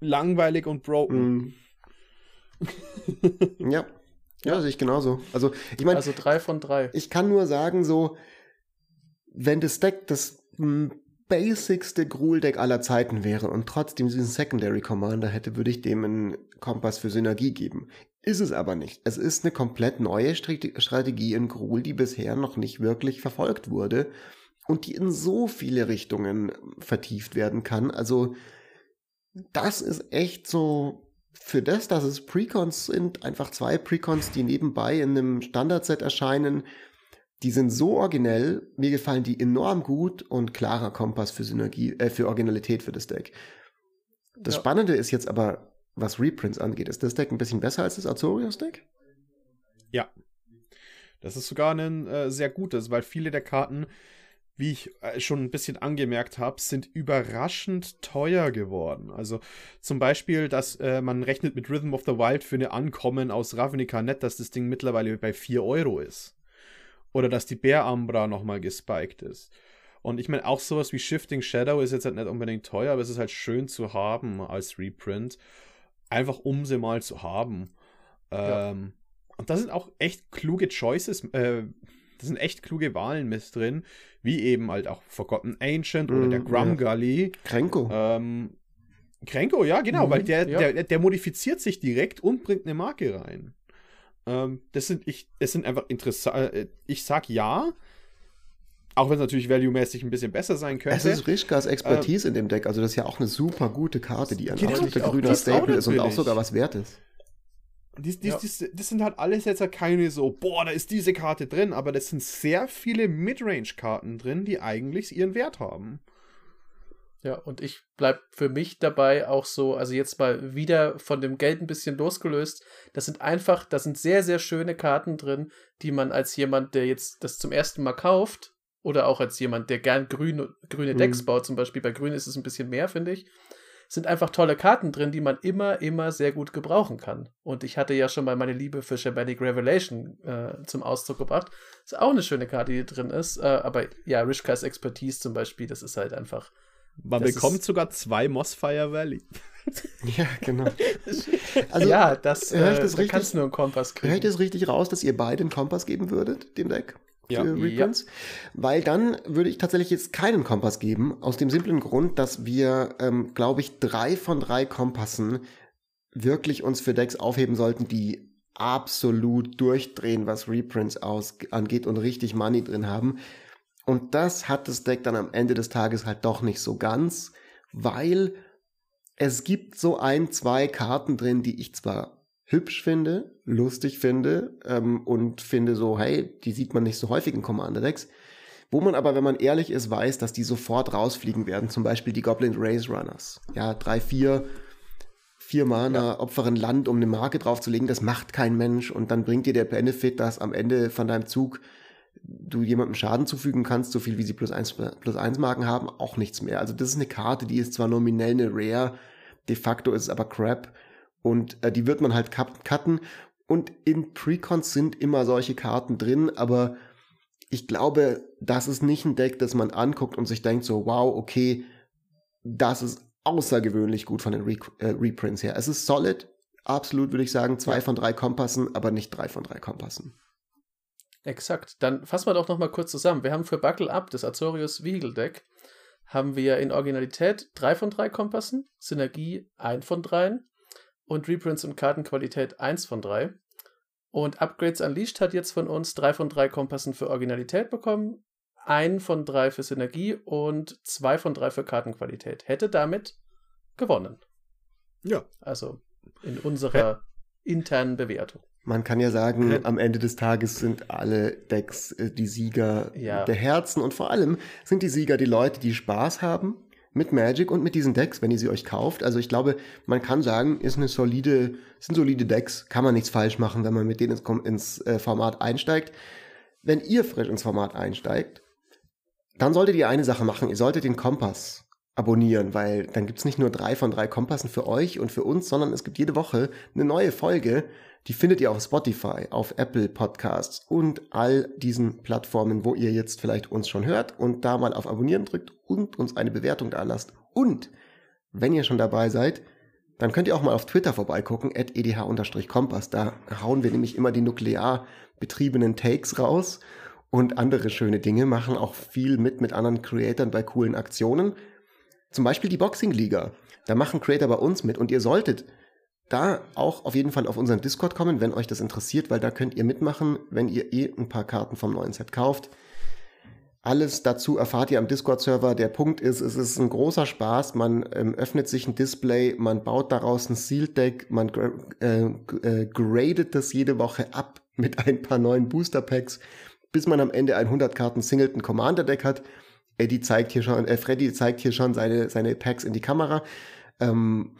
langweilig und broken. Mm. [laughs] ja. Ja, sehe ich genauso. Also, ich meine. Also drei von drei. Ich kann nur sagen, so, wenn das Deck das m, basicste Gruul-Deck aller Zeiten wäre und trotzdem diesen Secondary Commander hätte, würde ich dem einen Kompass für Synergie geben. Ist es aber nicht. Es ist eine komplett neue Strate- Strategie in Gruul, die bisher noch nicht wirklich verfolgt wurde und die in so viele Richtungen vertieft werden kann. Also das ist echt so für das, dass es Precons sind, einfach zwei Precons, die nebenbei in einem Standardset erscheinen, die sind so originell, mir gefallen die enorm gut und klarer Kompass für Synergie, äh, für Originalität für das Deck. Das Ja. Spannende ist jetzt aber, was Reprints angeht, ist das Deck ein bisschen besser als das Azorius-Deck? Ja. Das ist sogar ein äh, sehr gutes, weil viele der Karten, wie ich äh, schon ein bisschen angemerkt habe, sind überraschend teuer geworden. Also zum Beispiel, dass äh, man rechnet mit Rhythm of the Wild für eine Ankommen aus Ravnica Net, dass das Ding mittlerweile bei 4 Euro ist. Oder dass die Bär Ambra nochmal gespiked ist. Und ich meine, auch sowas wie Shifting Shadow ist jetzt halt nicht unbedingt teuer, aber es ist halt schön zu haben als Reprint. Einfach um sie mal zu haben. Ja. Ähm, und da sind auch echt kluge Choices, äh, da sind echt kluge Wahlen mit drin, wie eben halt auch Forgotten Ancient oder Mm, der ja. Grumgully. Krenko. Ähm, Krenko, ja, genau, Mhm, weil der, ja. der, der modifiziert sich direkt und bringt eine Marke rein. Ähm, das sind, ich, das sind einfach interessant. äh, Ich sag ja, auch wenn es natürlich value-mäßig ein bisschen besser sein könnte. Es ist Rishkas Expertise in dem Deck, also das ist ja auch eine super gute Karte, die ein absoluter grüner Staple ist und auch sogar was wert ist. Dies, dies, Ja. dies, das sind halt alles jetzt halt keine so, boah, da ist diese Karte drin, aber das sind sehr viele Midrange-Karten drin, die eigentlich ihren Wert haben. Ja, und ich bleib für mich dabei auch so, also jetzt mal wieder von dem Geld ein bisschen losgelöst. Das sind einfach, da sind sehr, sehr schöne Karten drin, die man als jemand, der jetzt das zum ersten Mal kauft, oder auch als jemand, der gern grün, grüne Mhm. Decks baut, zum Beispiel bei Grün ist es ein bisschen mehr, finde ich, sind einfach tolle Karten drin, die man immer, immer sehr gut gebrauchen kann. Und ich hatte ja schon mal meine Liebe für Shamanic Revelation äh, zum Ausdruck gebracht. Ist auch eine schöne Karte, die drin ist. Äh, aber ja, Rishkas Expertise zum Beispiel, das ist halt einfach Man Das bekommt ist- sogar zwei Mossfire Valley. [laughs] Ja, genau. [laughs] Also, ja, das, höre ich äh, das da richtig? kannst du nur einen Kompass Höre ich kriegen. das richtig raus, dass ihr beide einen Kompass geben würdet, dem Deck? Ja. Für Reprints? Weil dann würde ich tatsächlich jetzt keinen Kompass geben, aus dem simplen Grund, dass wir, ähm, glaube ich, drei von drei Kompassen wirklich uns für Decks aufheben sollten, die absolut durchdrehen, was Reprints aus angeht und richtig Money drin haben. Und das hat das Deck dann am Ende des Tages halt doch nicht so ganz, weil es gibt so ein, zwei Karten drin, die ich zwar hübsch finde, lustig finde ähm, und finde so, hey, die sieht man nicht so häufig in Commander-Decks, wo man aber, wenn man ehrlich ist, weiß, dass die sofort rausfliegen werden. Zum Beispiel die Goblin Race Runners. Ja, drei, vier, vier Mana, opferen Land, um eine Marke draufzulegen, das macht kein Mensch und dann bringt dir der Benefit, dass am Ende von deinem Zug du jemandem Schaden zufügen kannst, so viel wie sie plus eins, plus eins Marken haben, auch nichts mehr. Also das ist eine Karte, die ist zwar nominell eine Rare, de facto ist es aber Crap und äh, die wird man halt cut- cutten und in Precons sind immer solche Karten drin, aber ich glaube, das ist nicht ein Deck, das man anguckt und sich denkt so, wow, okay, das ist außergewöhnlich gut von den Re äh, Reprints her. Es ist solid, absolut würde ich sagen, zwei von drei Kompassen, aber nicht drei von drei Kompassen. Exakt. Dann fassen wir doch noch mal kurz zusammen. Wir haben für Buckle Up, das Azorius Vehicle Deck, haben wir in Originalität drei von drei Kompassen, Synergie ein von dreien und Reprints und Kartenqualität eins von drei. Und Upgrades Unleashed hat jetzt von uns drei von drei Kompassen für Originalität bekommen, ein von drei für Synergie und zwei von drei für Kartenqualität. Hätte damit gewonnen. Ja. Also in unserer internen Bewertung. Man kann ja sagen, Äh. am Ende des Tages sind alle Decks äh, die Sieger Ja. der Herzen und vor allem sind die Sieger die Leute, die Spaß haben mit Magic und mit diesen Decks, wenn ihr sie euch kauft. Also ich glaube, man kann sagen, ist eine solide, sind solide Decks, kann man nichts falsch machen, wenn man mit denen ins, ins äh, Format einsteigt. Wenn ihr frisch ins Format einsteigt, dann solltet ihr eine Sache machen, ihr solltet den Kompass abonnieren, weil dann gibt's nicht nur drei von drei Kompassen für euch und für uns, sondern es gibt jede Woche eine neue Folge, die findet ihr auf Spotify, auf Apple Podcasts und all diesen Plattformen, wo ihr jetzt vielleicht uns schon hört und da mal auf Abonnieren drückt und uns eine Bewertung da lasst. Und wenn ihr schon dabei seid, dann könnt ihr auch mal auf Twitter vorbeigucken, at edh-kompass. Da hauen wir nämlich immer die nuklear betriebenen Takes raus. und andere schöne Dinge, machen auch viel mit mit anderen Creatoren bei coolen Aktionen. Zum Beispiel die Boxing-Liga. Da machen Creator bei uns mit und ihr solltet da auch auf jeden Fall auf unseren Discord kommen, wenn euch das interessiert, weil da könnt ihr mitmachen, wenn ihr eh ein paar Karten vom neuen Set kauft. Alles dazu erfahrt ihr am Discord-Server. Der Punkt ist, es ist ein großer Spaß. Man ähm, öffnet sich ein Display, man baut daraus ein Sealed Deck, man äh, äh, gradet das jede Woche ab mit ein paar neuen Booster Packs, bis man am Ende ein 100 Karten Singleton Commander Deck hat. Eddie zeigt hier schon, äh, Freddy zeigt hier schon seine, seine Packs in die Kamera. Ähm,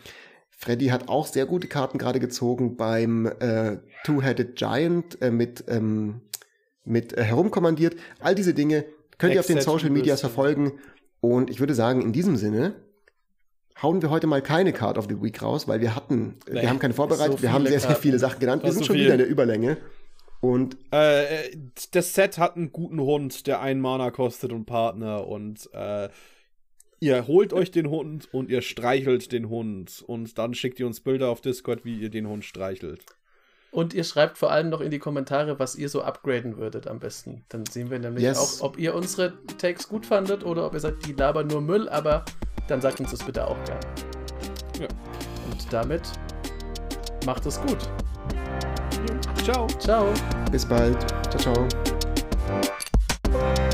Freddy hat auch sehr gute Karten gerade gezogen beim äh, Two-Headed Giant äh, mit, ähm, mit äh, herumkommandiert. All diese Dinge Könnt ihr auf den Social Medias verfolgen. Und ich würde sagen, in diesem Sinne hauen wir heute mal keine Card of the Week raus, weil wir hatten, nee, wir haben keine vorbereitet, so wir haben sehr, sehr viele Sachen genannt. Wir sind so schon viel. wieder in der Überlänge. Und äh, das Set hat einen guten Hund, der einen Mana kostet und Partner und äh, ihr holt euch den Hund und ihr streichelt den Hund und dann schickt ihr uns Bilder auf Discord, wie ihr den Hund streichelt. Und ihr schreibt vor allem noch in die Kommentare, was ihr so upgraden würdet am besten. Dann sehen wir nämlich yes. auch, ob ihr unsere Takes gut fandet oder ob ihr sagt, die labern nur Müll, aber dann sagt uns das bitte auch gerne. Ja. Und damit macht es gut. Ciao. Ciao. Bis bald. Ciao, ciao.